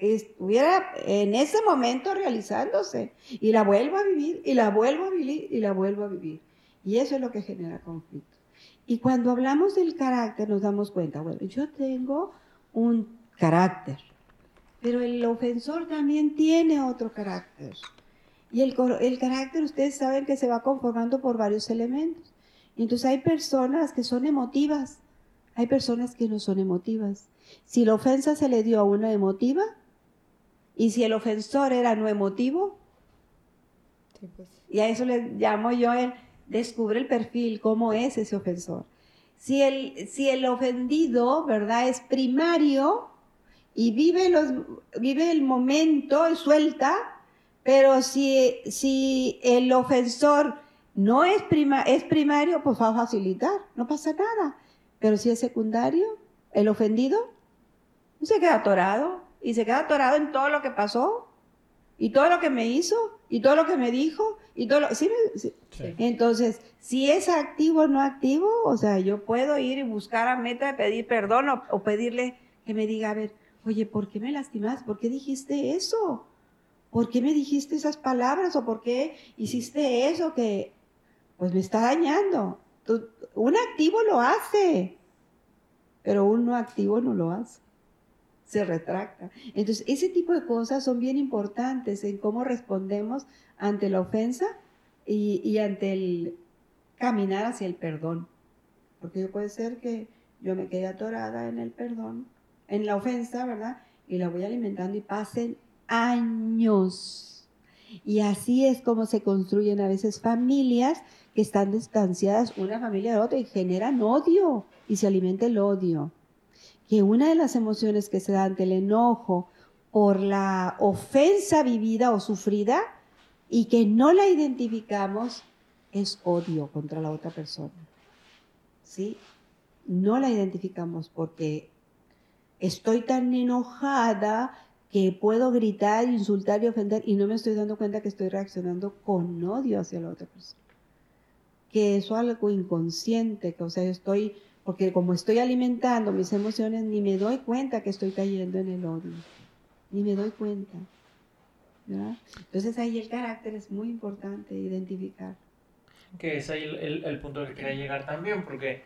estuviera en ese momento realizándose. Y la vuelvo a vivir, y la vuelvo a vivir, y la vuelvo a vivir. Y eso es lo que genera conflicto. Y cuando hablamos del carácter nos damos cuenta, bueno, yo tengo un carácter, pero el ofensor también tiene otro carácter. Y el, el, carácter, ustedes saben que se va conformando por varios elementos. Entonces hay personas que son emotivas, hay personas que no son emotivas. Si la ofensa se le dio a una emotiva y si el ofensor era no emotivo, pues. y a eso le llamo yo el descubre el perfil, cómo es ese ofensor. Si el, si el ofendido, ¿verdad?, es primario y vive, los, vive el momento y suelta, pero si, si el ofensor no es, prima, es primario, pues va a facilitar, no pasa nada. Pero si es secundario, el ofendido se queda atorado y se queda atorado en todo lo que pasó y todo lo que me hizo y todo lo que me dijo y todo lo, ¿sí? Entonces, si es activo o no activo, o sea, yo puedo ir y buscar a meta de pedir perdón o, o pedirle que me diga, a ver, oye, ¿por qué me lastimas? ¿Por qué dijiste eso? ¿Por qué me dijiste esas palabras? ¿O por qué hiciste eso que pues me está dañando. un activo lo hace, pero un no activo no lo hace. Se retracta. Entonces, ese tipo de cosas son bien importantes en cómo respondemos ante la ofensa y, ante el caminar hacia el perdón. Porque puede ser que yo me quede atorada en el perdón, en la ofensa, ¿verdad? Y la voy alimentando y pasen años. Y así es como se construyen a veces familias que están distanciadas una familia de otra y generan odio y se alimenta el odio. Que una de las emociones que se da ante el enojo por la ofensa vivida o sufrida y que no la identificamos es odio contra la otra persona. ¿Sí? No la identificamos porque estoy tan enojada que puedo gritar, insultar y ofender y no me estoy dando cuenta que estoy reaccionando con odio hacia la otra persona que eso es algo inconsciente, que o sea, estoy, porque como estoy alimentando mis emociones, ni me doy cuenta que estoy cayendo en el odio, ni me doy cuenta. Entonces ahí el carácter es muy importante identificar. Que es ahí el, el, punto que quería llegar también, porque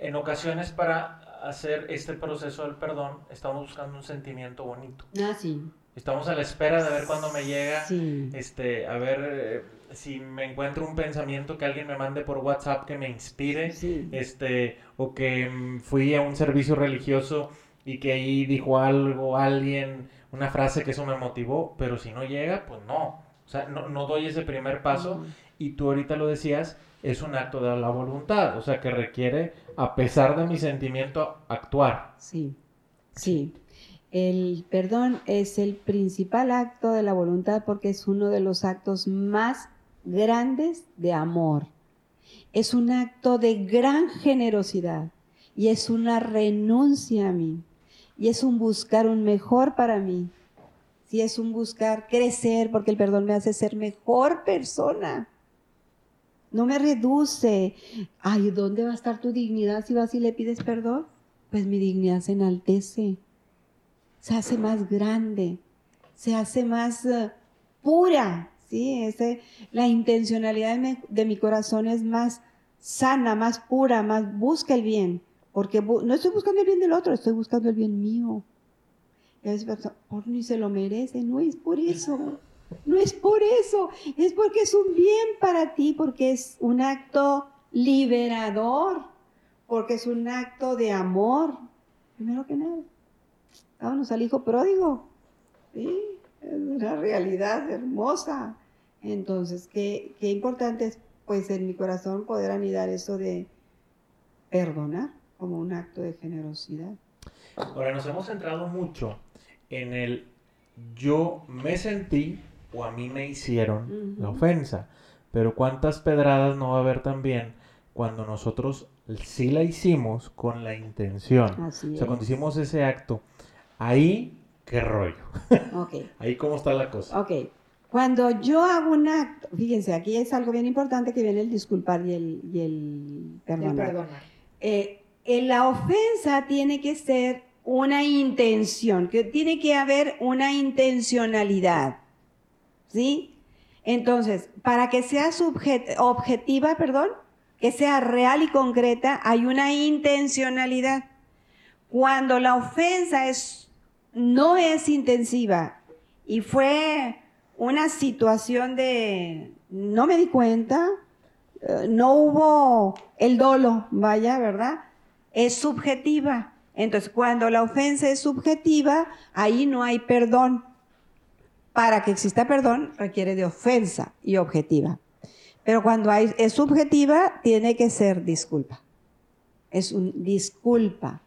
en ocasiones para hacer este proceso del perdón estamos buscando un sentimiento bonito. Ah, sí. Estamos a la espera de ver cuándo me llega, este, a ver eh, si me encuentro un pensamiento que alguien me mande por WhatsApp que me inspire, este, o que mm, fui a un servicio religioso y que ahí dijo algo, alguien, una frase que eso me motivó, pero si no llega, pues no. O sea, no, no doy ese primer paso y tú ahorita lo decías, es un acto de la voluntad, o sea, que requiere, a pesar de mi sentimiento, actuar. Sí, sí. El perdón es el principal acto de la voluntad porque es uno de los actos más grandes de amor. Es un acto de gran generosidad y es una renuncia a mí y es un buscar un mejor para mí. si es un buscar crecer, porque el perdón me hace ser mejor persona. No me reduce. Ay, ¿dónde va a estar tu dignidad si vas y le pides perdón? Pues mi dignidad se enaltece, se hace más grande, se hace más eh, pura, ¿sí? Ese, la intencionalidad de mi, corazón es más sana, más pura, más busca el bien, porque no estoy buscando el bien del otro, estoy buscando el bien mío. Y a veces por ni se lo merece, no es por eso. No es por eso, es porque es un bien para ti, porque es un acto liberador, porque es un acto de amor. Primero que nada, vámonos al hijo pródigo. Sí, es una realidad hermosa. Entonces, qué, qué importante es, pues, en mi corazón poder anidar eso de perdonar como un acto de generosidad. Ahora, nos hemos centrado mucho en el yo me sentí o a mí me hicieron la ofensa. Pero cuántas pedradas no va a haber también cuando nosotros sí la hicimos con la intención. o sea, cuando hicimos ese acto, ahí, qué rollo. *laughs* ahí cómo está la cosa. Ok. Cuando yo hago un acto, fíjense, aquí es algo bien importante que viene el disculpar y el, y el perdonar. Eh, en la ofensa tiene que ser una intención, que tiene que haber una intencionalidad. ¿Sí? Entonces, para que sea objetiva, perdón, que sea real y concreta, hay una intencionalidad. Cuando la ofensa no es intensiva y fue una situación de no me di cuenta, eh, no hubo el dolo, vaya, ¿verdad? Es subjetiva. Entonces, cuando la ofensa es subjetiva, ahí no hay perdón. Para que exista perdón, requiere de ofensa y objetiva. Pero cuando hay, es subjetiva, tiene que ser disculpa. Es un disculpa.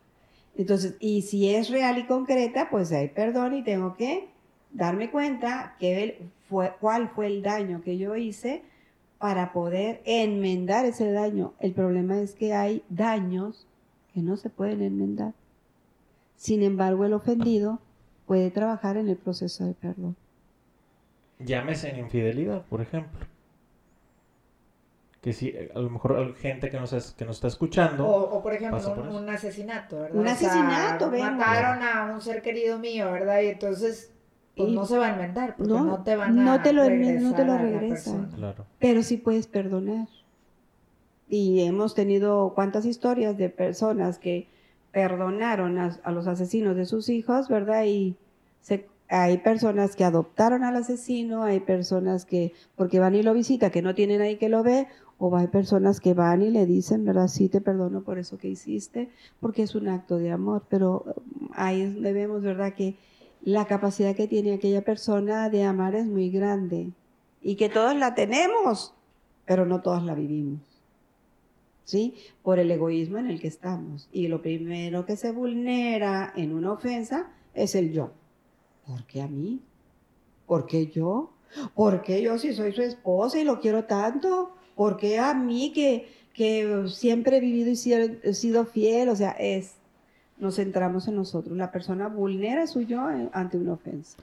Entonces, y si es real y concreta, pues hay perdón y tengo que darme cuenta que fue, cuál fue el daño que yo hice para poder enmendar ese daño. El problema es que hay daños que no se pueden enmendar. Sin embargo, el ofendido puede trabajar en el proceso de perdón. Llámese en infidelidad, por ejemplo. Que si a lo mejor hay gente que nos, que nos está escuchando. O, por ejemplo, un, asesinato, ¿verdad? Un asesinato, Mataron a un ser querido mío, ¿verdad? Y entonces pues no se va a enmendar porque no, te van a no te lo no te lo regresan. Claro. Pero sí puedes perdonar. Y hemos tenido cuántas historias de personas que perdonaron a, los asesinos de sus hijos, ¿verdad? Y hay personas que adoptaron al asesino, hay personas que, porque van y lo visita, que no tienen ahí que lo ve, o hay personas que van y le dicen, ¿verdad? Sí, te perdono por eso que hiciste, porque es un acto de amor, pero um, ahí vemos, ¿verdad? Que la capacidad que tiene aquella persona de amar es muy grande y que todos la tenemos, pero no todas la vivimos. ¿sí? Por el egoísmo en el que estamos. Y lo primero que se vulnera en una ofensa es el yo. ¿Por qué a mí? ¿Por qué yo? ¿Por qué yo si soy su esposa y lo quiero tanto? ¿Por qué a mí que, que siempre he vivido y he sido fiel? O sea, es, nos centramos en nosotros. La persona vulnera su yo ante una ofensa.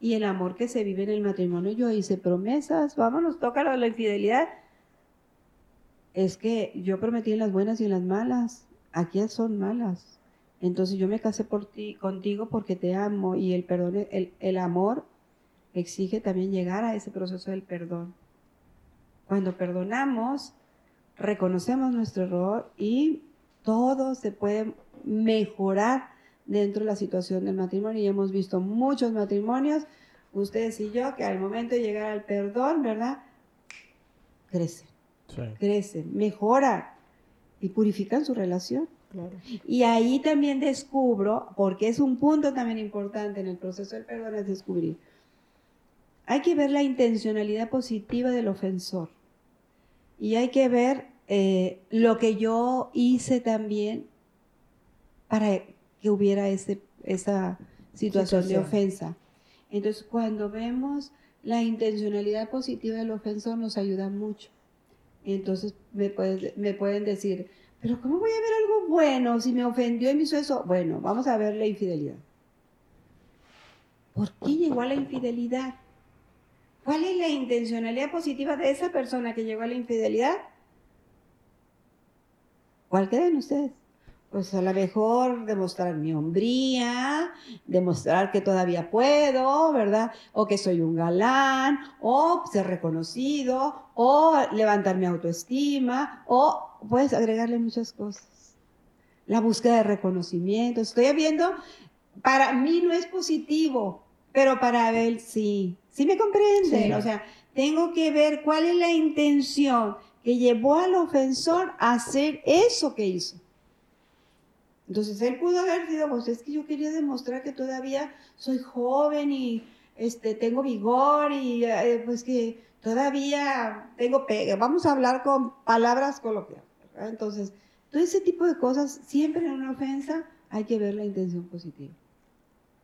Y el amor que se vive en el matrimonio, yo hice promesas, vámonos, toca la infidelidad es que yo prometí en las buenas y en las malas, aquí son malas. Entonces yo me casé por ti, contigo porque te amo y el perdón, el, el amor exige también llegar a ese proceso del perdón. Cuando perdonamos, reconocemos nuestro error y todo se puede mejorar dentro de la situación del matrimonio. Y hemos visto muchos matrimonios, ustedes y yo, que al momento de llegar al perdón, ¿verdad? Crece crecen, mejoran y purifican su relación. Y ahí también descubro, porque es un punto también importante en el proceso del perdón, es descubrir. Hay que ver la intencionalidad positiva del ofensor. Y hay que ver eh, lo que yo hice también para que hubiera ese, esa situación, situación de ofensa. Entonces, cuando vemos la intencionalidad positiva del ofensor, nos ayuda mucho. Entonces me, me pueden decir, pero ¿cómo voy a ver algo bueno si me ofendió y me hizo eso? Bueno, vamos a ver la infidelidad. ¿por qué llegó a la infidelidad? ¿Cuál es la intencionalidad positiva de esa persona que llegó a la infidelidad? ¿Cuál creen ustedes? Pues a lo mejor demostrar mi hombría, demostrar que todavía puedo, ¿verdad? O que soy un galán, o ser reconocido, o levantar mi autoestima, o puedes agregarle muchas cosas. La búsqueda de reconocimiento. Estoy viendo, para mí no es positivo, pero para él sí. ¿Sí me comprenden? O sea, tengo que ver cuál es la intención que llevó al ofensor a hacer eso que hizo. Entonces él pudo haber sido, pues es que yo quería demostrar que todavía soy joven y este, tengo vigor y eh, pues que todavía tengo pega. Vamos a hablar con palabras coloquiales. Entonces, todo ese tipo de cosas, siempre en una ofensa hay que ver la intención positiva.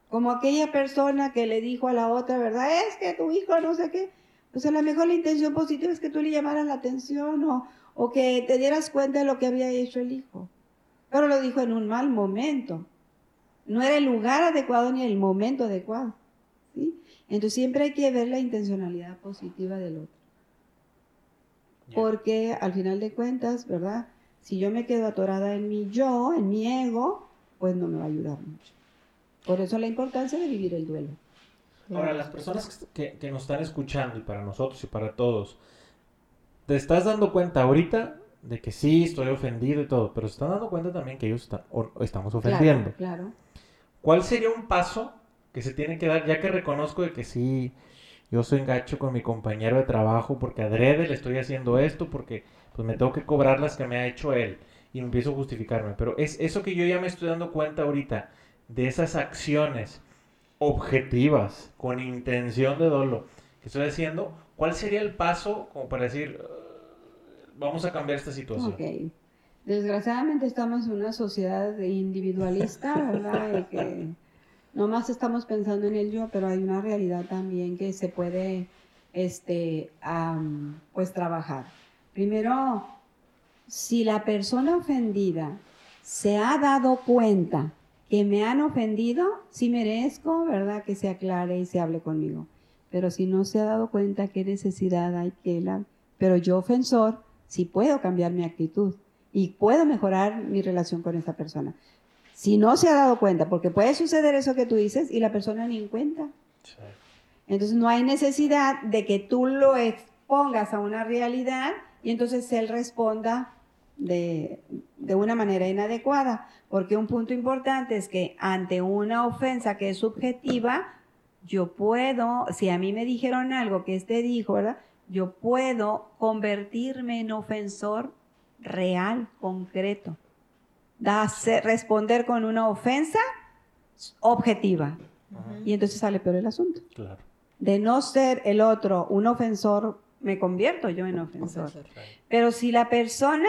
Como aquella persona que le dijo a la otra, ¿verdad? Es que tu hijo no sé qué. Pues a lo mejor la intención positiva es que tú le llamaras la atención o, que te dieras cuenta de lo que había hecho el hijo. Pero lo dijo en un mal momento. No era el lugar adecuado ni el momento adecuado. ¿sí? Entonces siempre hay que ver la intencionalidad positiva del otro. Porque al final de cuentas, ¿verdad? Si yo me quedo atorada en mi yo, en mi ego, pues no me va a ayudar mucho. Por eso la importancia de vivir el duelo. Ahora, las personas que, que, nos están escuchando, y para nosotros y para todos, ¿te estás dando cuenta ahorita de que sí, estoy ofendido y todo, pero se están dando cuenta también que ellos están, o, estamos ofendiendo? Claro, ¿Cuál sería un paso que se tiene que dar, ya que reconozco de que sí, yo soy engacho con mi compañero de trabajo porque adrede le estoy haciendo esto, porque pues me tengo que cobrar las que me ha hecho él, y empiezo a justificarme, pero es eso que yo ya me estoy dando cuenta ahorita, de esas acciones objetivas, con intención de dolo que estoy haciendo, ¿cuál sería el paso como para decir, vamos a cambiar esta situación. Desgraciadamente estamos en una sociedad individualista, ¿verdad? Que más estamos pensando en el yo, pero hay una realidad también que se puede, este, pues trabajar. Primero, si la persona ofendida se ha dado cuenta que me han ofendido, sí merezco, ¿verdad? Que se aclare y se hable conmigo. Pero si no se ha dado cuenta qué necesidad hay que la... Pero yo ofensor, si puedo cambiar mi actitud y puedo mejorar mi relación con esa persona. Si no se ha dado cuenta, porque puede suceder eso que tú dices y la persona ni en cuenta. Entonces no hay necesidad de que tú lo expongas a una realidad y entonces él responda de, de, una manera inadecuada, porque un punto importante es que ante una ofensa que es subjetiva, yo puedo, si a mí me dijeron algo que este dijo, ¿verdad? yo puedo convertirme en ofensor real, concreto. Responder con una ofensa objetiva. Y entonces sale peor el asunto. De no ser el otro un ofensor, me convierto yo en ofensor. Pero si la persona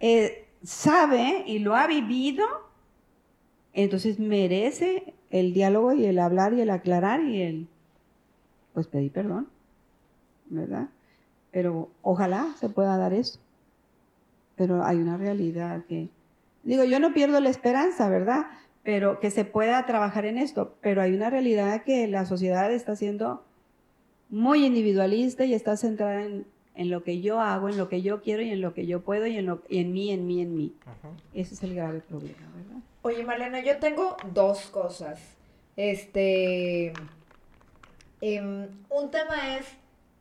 eh, sabe y lo ha vivido, entonces merece el diálogo y el hablar y el aclarar y el, pues pedir perdón. ¿verdad? Pero ojalá se pueda dar eso. Pero hay una realidad que, digo, yo no pierdo la esperanza, ¿verdad? Pero que se pueda trabajar en esto. Pero hay una realidad que la sociedad está siendo muy individualista y está centrada en, lo que yo hago, en lo que yo quiero y en lo que yo puedo y en, lo, en mí, en mí, en mí. Ese es el grave problema, ¿verdad? Oye, Marlena, yo tengo dos cosas. Este, em, un tema es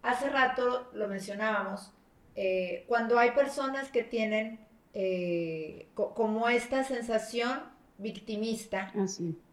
Hace rato lo mencionábamos, eh, cuando hay personas que tienen eh, como esta sensación victimista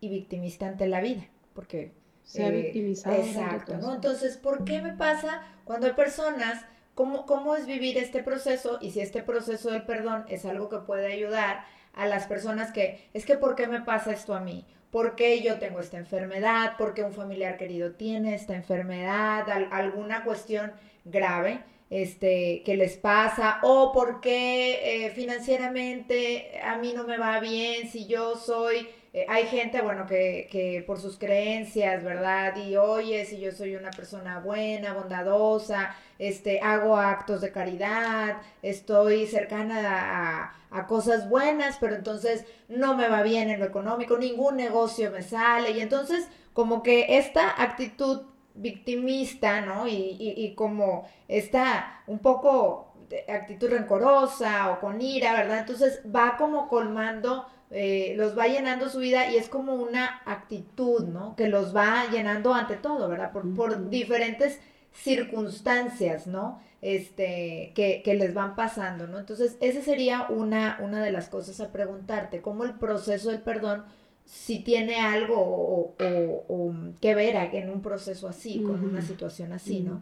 y victimista ante la vida, porque... Se ha eh, victimizado. Exacto, ¿no? Entonces, ¿por qué me pasa cuando hay personas, cómo, cómo es vivir este proceso y si este proceso del perdón es algo que puede ayudar a las personas que, es que ¿por qué me pasa esto a mí? por qué yo tengo esta enfermedad, por qué un familiar querido tiene esta enfermedad, alguna cuestión grave este, que les pasa, o por qué eh, financieramente a mí no me va bien si yo soy eh, hay gente, bueno, que, que, por sus creencias, ¿verdad? Y oye, si yo soy una persona buena, bondadosa, este, hago actos de caridad, estoy cercana a, a cosas buenas, pero entonces no me va bien en lo económico, ningún negocio me sale. Y entonces, como que esta actitud victimista, ¿no? Y, y, como esta un poco de actitud rencorosa o con ira, ¿verdad? Entonces va como colmando, eh, los va llenando su vida y es como una actitud, ¿no? Que los va llenando ante todo, ¿verdad? Por, por diferentes circunstancias, ¿no? Este, que, que, les van pasando, ¿no? Entonces, esa sería una, una de las cosas a preguntarte, cómo el proceso del perdón si tiene algo o, que ver en un proceso así, con una situación así, ¿no?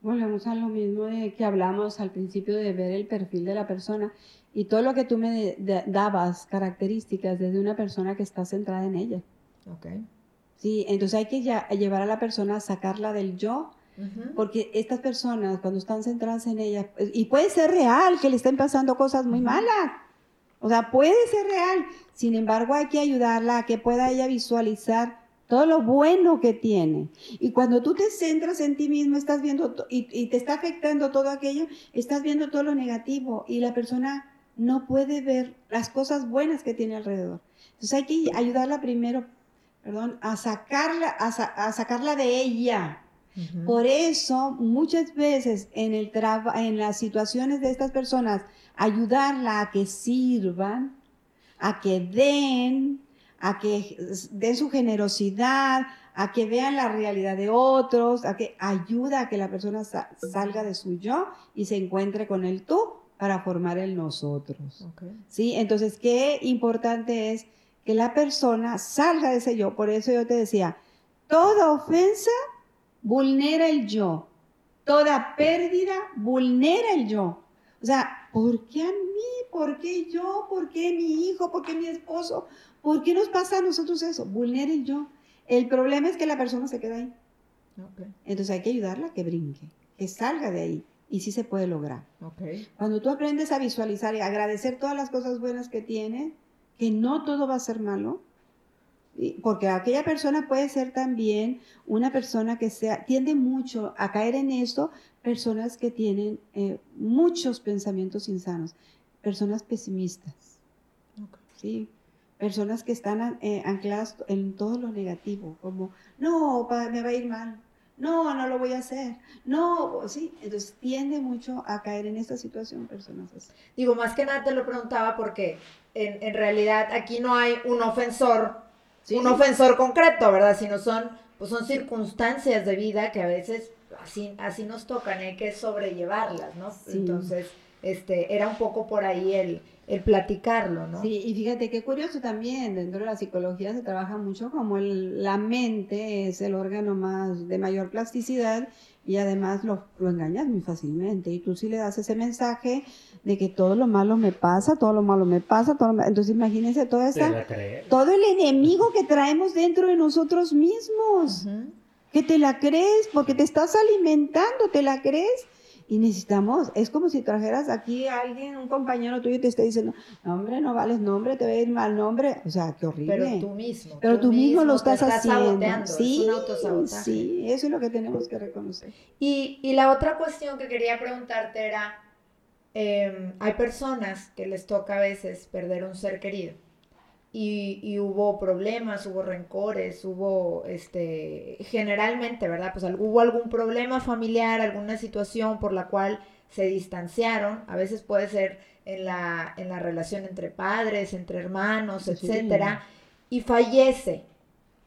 Volvemos a lo mismo de que hablamos al principio de ver el perfil de la persona y todo lo que tú me dabas, características desde una persona que está centrada en ella. Ok. Sí, entonces hay que ya, llevar a la persona a sacarla del yo, porque estas personas cuando están centradas en ella, y puede ser real que le estén pasando cosas muy malas, o sea, puede ser real. Sin embargo, hay que ayudarla a que pueda ella visualizar todo lo bueno que tiene. Y cuando tú te centras en ti mismo, estás viendo y, te está afectando todo aquello, estás viendo todo lo negativo y la persona no puede ver las cosas buenas que tiene alrededor. Entonces hay que ayudarla primero, perdón, a sacarla, a, sacarla de ella. Por eso, muchas veces en, el en las situaciones de estas personas ayudarla a que sirvan, a que den, a que den su generosidad, a que vean la realidad de otros, a que ayuda a que la persona salga de su yo y se encuentre con el tú para formar el nosotros. ¿Sí? Entonces, qué importante es que la persona salga de ese yo. Por eso yo te decía, toda ofensa vulnera el yo. Toda pérdida vulnera el yo. O sea, ¿por qué a mí? ¿Por qué yo? ¿Por qué mi hijo? ¿Por qué mi esposo? ¿Por qué nos pasa a nosotros eso? Vulnera el yo. El problema es que la persona se queda ahí. Entonces hay que ayudarla a que brinque, que salga de ahí. Y sí se puede lograr. Cuando tú aprendes a visualizar y agradecer todas las cosas buenas que tiene, que no todo va a ser malo, porque aquella persona puede ser también una persona que sea, tiende mucho a caer en esto, personas que tienen eh, muchos pensamientos insanos, personas pesimistas, ¿sí? personas que están eh, ancladas en todo lo negativo, como, no, me va a ir mal, no, no lo voy a hacer, no, sí, entonces tiende mucho a caer en esta situación personas así. Digo, más que nada te lo preguntaba porque en, en realidad aquí no hay un ofensor, un ofensor concreto, ¿verdad? Sino son, pues son circunstancias de vida que a veces así, así nos tocan, hay que sobrellevarlas, ¿no? Entonces, este, era un poco por ahí el, el platicarlo, ¿no? Sí, y fíjate qué curioso también, dentro de la psicología se trabaja mucho como el, la mente es el órgano más de mayor plasticidad y además lo, lo, engañas muy fácilmente. Y tú sí le das ese mensaje de que todo lo malo me pasa, todo lo malo me pasa, todo entonces imagínense toda esa, todo el enemigo que traemos dentro de nosotros mismos que te la crees, porque te estás alimentando, te la crees. Y necesitamos, es como si trajeras aquí a alguien, un compañero tuyo, y te esté diciendo, no, hombre, no vales nombre, te va a ir mal nombre. O sea, qué horrible. Pero tú mismo. Pero tú, mismo, lo estás, haciendo. Sí, sí, eso es lo que tenemos que reconocer. Y, y la otra cuestión que quería preguntarte era, em, hay personas que les toca a veces perder un ser querido y, hubo problemas, hubo rencores, hubo, este, generalmente, ¿verdad? Pues hubo algún problema familiar, alguna situación por la cual se distanciaron, a veces puede ser en la, en la relación entre padres, entre hermanos, etcétera, y fallece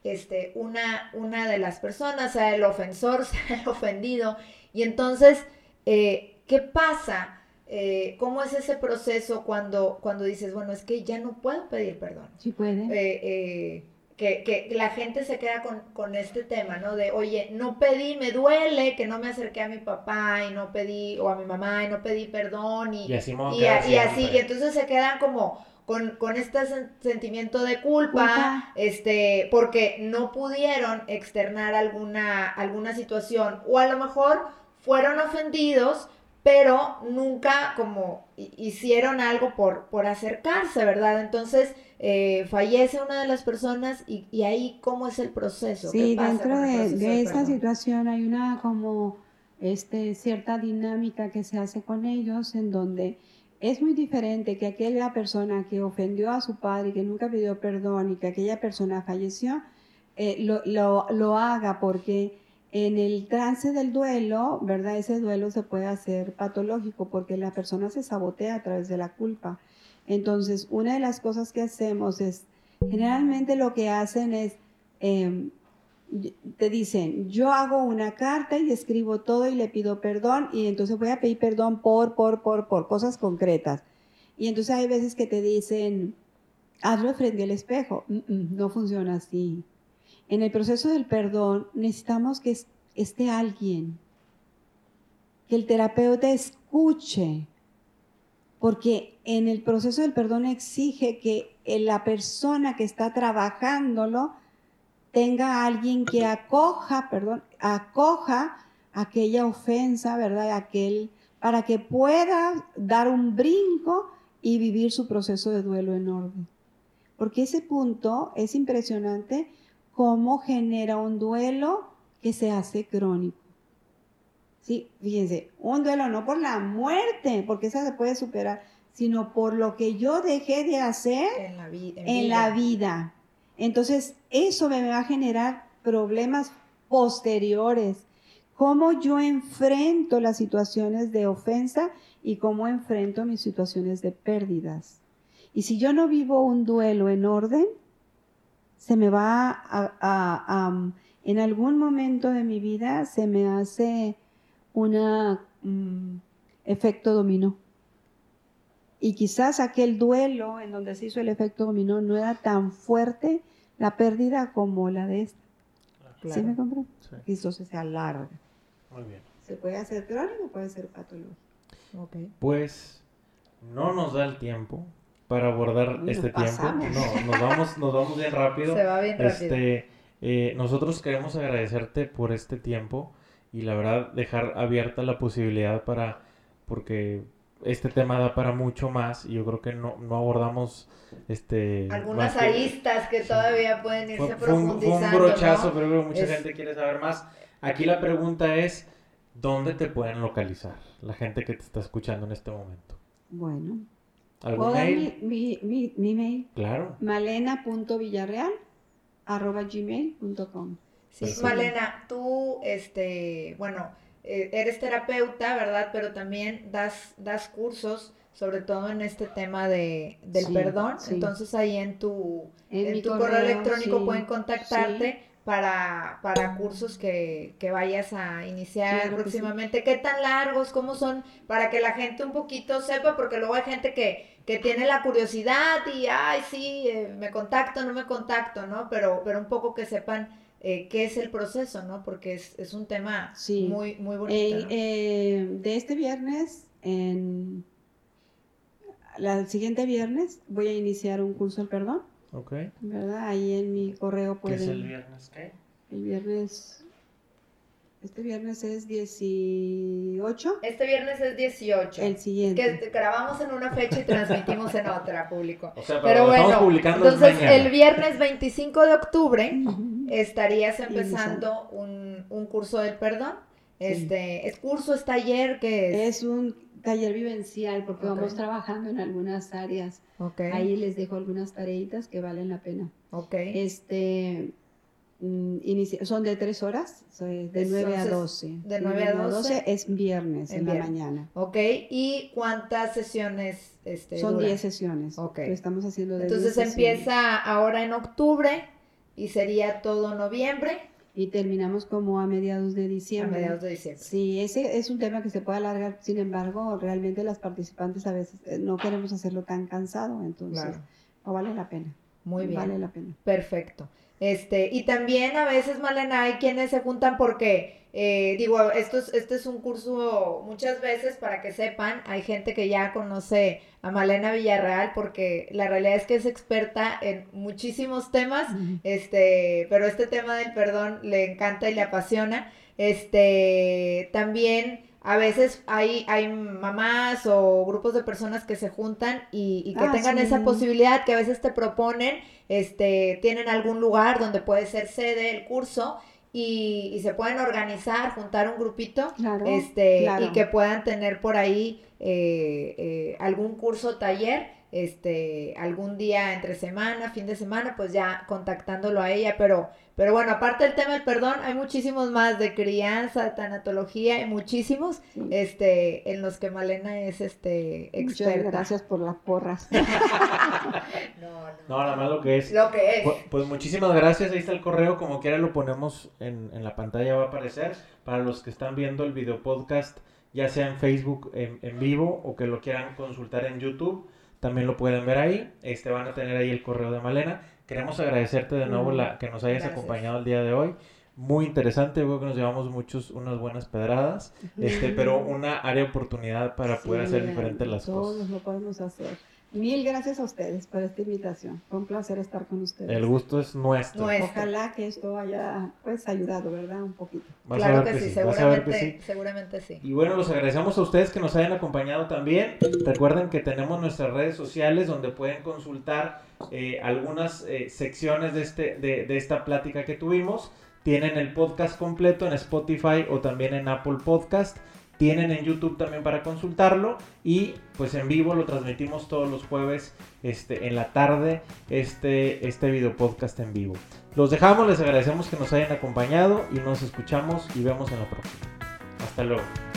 este, una, una de las personas, sea el ofensor, *laughs* sea el ofendido, y entonces, eh, ¿qué pasa? Eh, ¿Cómo es ese proceso cuando, cuando dices, bueno, es que ya no puedo pedir perdón? Sí puede. Eh, eh, que, que, la gente se queda con, con, este tema, ¿no? De, oye, no pedí, me duele que no me acerqué a mi papá y no pedí, o a mi mamá y no pedí perdón y, y así, y, y, así, y entonces se quedan como con, con este sentimiento de culpa, este, porque no pudieron externar alguna, alguna situación, o a lo mejor fueron ofendidos, pero nunca como hicieron algo por, por acercarse, ¿verdad? Entonces eh, fallece una de las personas y, y, ahí cómo es el proceso. Sí, dentro de, de esa situación hay una como este, cierta dinámica que se hace con ellos en donde es muy diferente que aquella persona que ofendió a su padre y que nunca pidió perdón y que aquella persona falleció, eh, lo, lo, lo, haga porque en el trance del duelo, ¿verdad? Ese duelo se puede hacer patológico porque la persona se sabotea a través de la culpa. Entonces, una de las cosas que hacemos es, generalmente lo que hacen es, em, te dicen, yo hago una carta y escribo todo y le pido perdón y entonces voy a pedir perdón por, por, por, por cosas concretas. Y entonces hay veces que te dicen, hazlo frente al espejo. no funciona así. En el proceso del perdón necesitamos que esté alguien, que el terapeuta escuche, porque en el proceso del perdón exige que la persona que está trabajándolo tenga alguien que acoja, perdón, aquella ofensa, ¿verdad? Aquel, para que pueda dar un brinco y vivir su proceso de duelo en orden. Porque ese punto es impresionante cómo genera un duelo que se hace crónico. Sí, fíjense, un duelo no por la muerte, porque esa se puede superar, sino por lo que yo dejé de hacer en la, en la vida. Entonces, eso me va a generar problemas posteriores. Cómo yo enfrento las situaciones de ofensa y cómo enfrento mis situaciones de pérdidas. Y si yo no vivo un duelo en orden, se me va a, en algún momento de mi vida se me hace un mm, efecto dominó. Y quizás aquel duelo en donde se hizo el efecto dominó no era tan fuerte la pérdida como la de esta. ¿Sí me compré? Y entonces se alarga. Muy bien. Se puede hacer crónico, puede ser patológico. Okay. Pues no nos da el tiempo para abordar este tiempo. No, nos vamos, nos vamos bien rápido. *laughs* Se va bien rápido. Este, eh, nosotros queremos agradecerte por este tiempo y la verdad dejar abierta la posibilidad para, porque este tema da para mucho más y yo creo que no, no abordamos este algunas aristas que, todavía pueden irse profundizando. Fue un, brochazo, pero creo que mucha gente quiere saber más. Aquí la pregunta es, ¿dónde te pueden localizar la gente que te está escuchando en este momento? Bueno. ¿Algún mail? Mi, mi, mi, mail. Claro. malena.villarreal arroba gmail.com. Sí, Malena, tú, este, bueno, eh, eres terapeuta, ¿verdad? Pero también das, das cursos, sobre todo en este tema de, del perdón. Entonces ahí en tu, en, tu correo, electrónico pueden contactarte. Para, para cursos que, que vayas a iniciar próximamente. ¿Qué tan largos? ¿Cómo son? Para que la gente un poquito sepa, porque luego hay gente que, que tiene la curiosidad y, ay, sí, eh, me contacto, no me contacto, ¿no? Pero, pero un poco que sepan eh, qué es el proceso, ¿no? Porque es, un tema muy, muy bonito. Eh, de este viernes, en el siguiente viernes, voy a iniciar un curso del perdón. Ok. ¿Verdad? Ahí en mi correo pueden... ¿Qué es el viernes qué? El viernes... Este viernes es 18. Este viernes es 18. El siguiente. Que grabamos en una fecha y transmitimos en otra, público. O sea, pero, bueno, publicando entonces el viernes 25 de octubre estarías empezando un, un, curso del perdón. Este, ¿Es curso, es taller? que es? Es un taller vivencial porque vamos trabajando en algunas áreas. Ahí les dejo algunas tareitas que valen la pena. Okay. Este, mm, son de tres horas, de 9 a 12. De 9 a 12. es viernes en, la mañana. Ok, ¿y cuántas sesiones? Este, son 10 sesiones. Ok. estamos haciendo de Entonces empieza ahora en octubre y sería todo noviembre. Y terminamos como a mediados de diciembre. A mediados de diciembre. Sí, ese es un tema que se puede alargar, sin embargo, realmente las participantes a veces eh, no queremos hacerlo tan cansado, entonces no vale la pena. Muy bien. Vale la pena. Perfecto. Este, y también a veces, Malena, hay quienes se juntan porque eh, digo, esto es, este es un curso muchas veces para que sepan, hay gente que ya conoce a Malena Villarreal porque la realidad es que es experta en muchísimos temas, este, pero este tema del perdón le encanta y le apasiona. Este, también a veces hay, hay mamás o grupos de personas que se juntan y, y que Ah, tengan sí. esa posibilidad, que a veces te proponen, este, tienen algún lugar donde puede ser sede el curso y, y se pueden organizar, juntar un grupito, Claro, este, claro. y que puedan tener por ahí eh, eh, algún curso, taller, este, algún día entre semana, fin de semana, pues ya contactándolo a ella, pero, pero bueno, aparte del tema del perdón, hay muchísimos más de crianza, de tanatología, hay muchísimos, Sí. este, en los que Malena es, este, Muchas experta. gracias por las porras. *laughs* No, No, nada más lo que es. Lo que es. Pu- Pues muchísimas gracias, ahí está el correo, como quiera lo ponemos en, en la pantalla, va a aparecer. Para los que están viendo el video podcast, ya sea en Facebook en, en vivo o que lo quieran consultar en YouTube, también lo pueden ver ahí. Este van a tener ahí el correo de Malena. Queremos agradecerte de nuevo la, que nos hayas gracias. acompañado el día de hoy. Muy interesante, creo que nos llevamos muchos, unas buenas pedradas, este, pero una área de oportunidad para poder hacer diferentes las todos cosas. lo podemos hacer. Mil gracias a ustedes por esta invitación. Fue un placer estar con ustedes. El gusto es nuestro. Nuestro. Ojalá que esto haya pues ayudado, ¿verdad? Un poquito. Vas a claro ver que, sí, vas a ver que seguramente, sí. seguramente sí. Y bueno, los agradecemos a ustedes que nos hayan acompañado también. Recuerden que tenemos nuestras redes sociales donde pueden consultar eh, algunas eh, secciones de, este, de, de esta plática que tuvimos. Tienen el podcast completo en Spotify o también en Apple Podcast. Tienen en YouTube también para consultarlo. Y pues en vivo lo transmitimos todos los jueves este, en la tarde, este, este video podcast en vivo. Los dejamos, les agradecemos que nos hayan acompañado y nos escuchamos y vemos en la próxima. Hasta luego.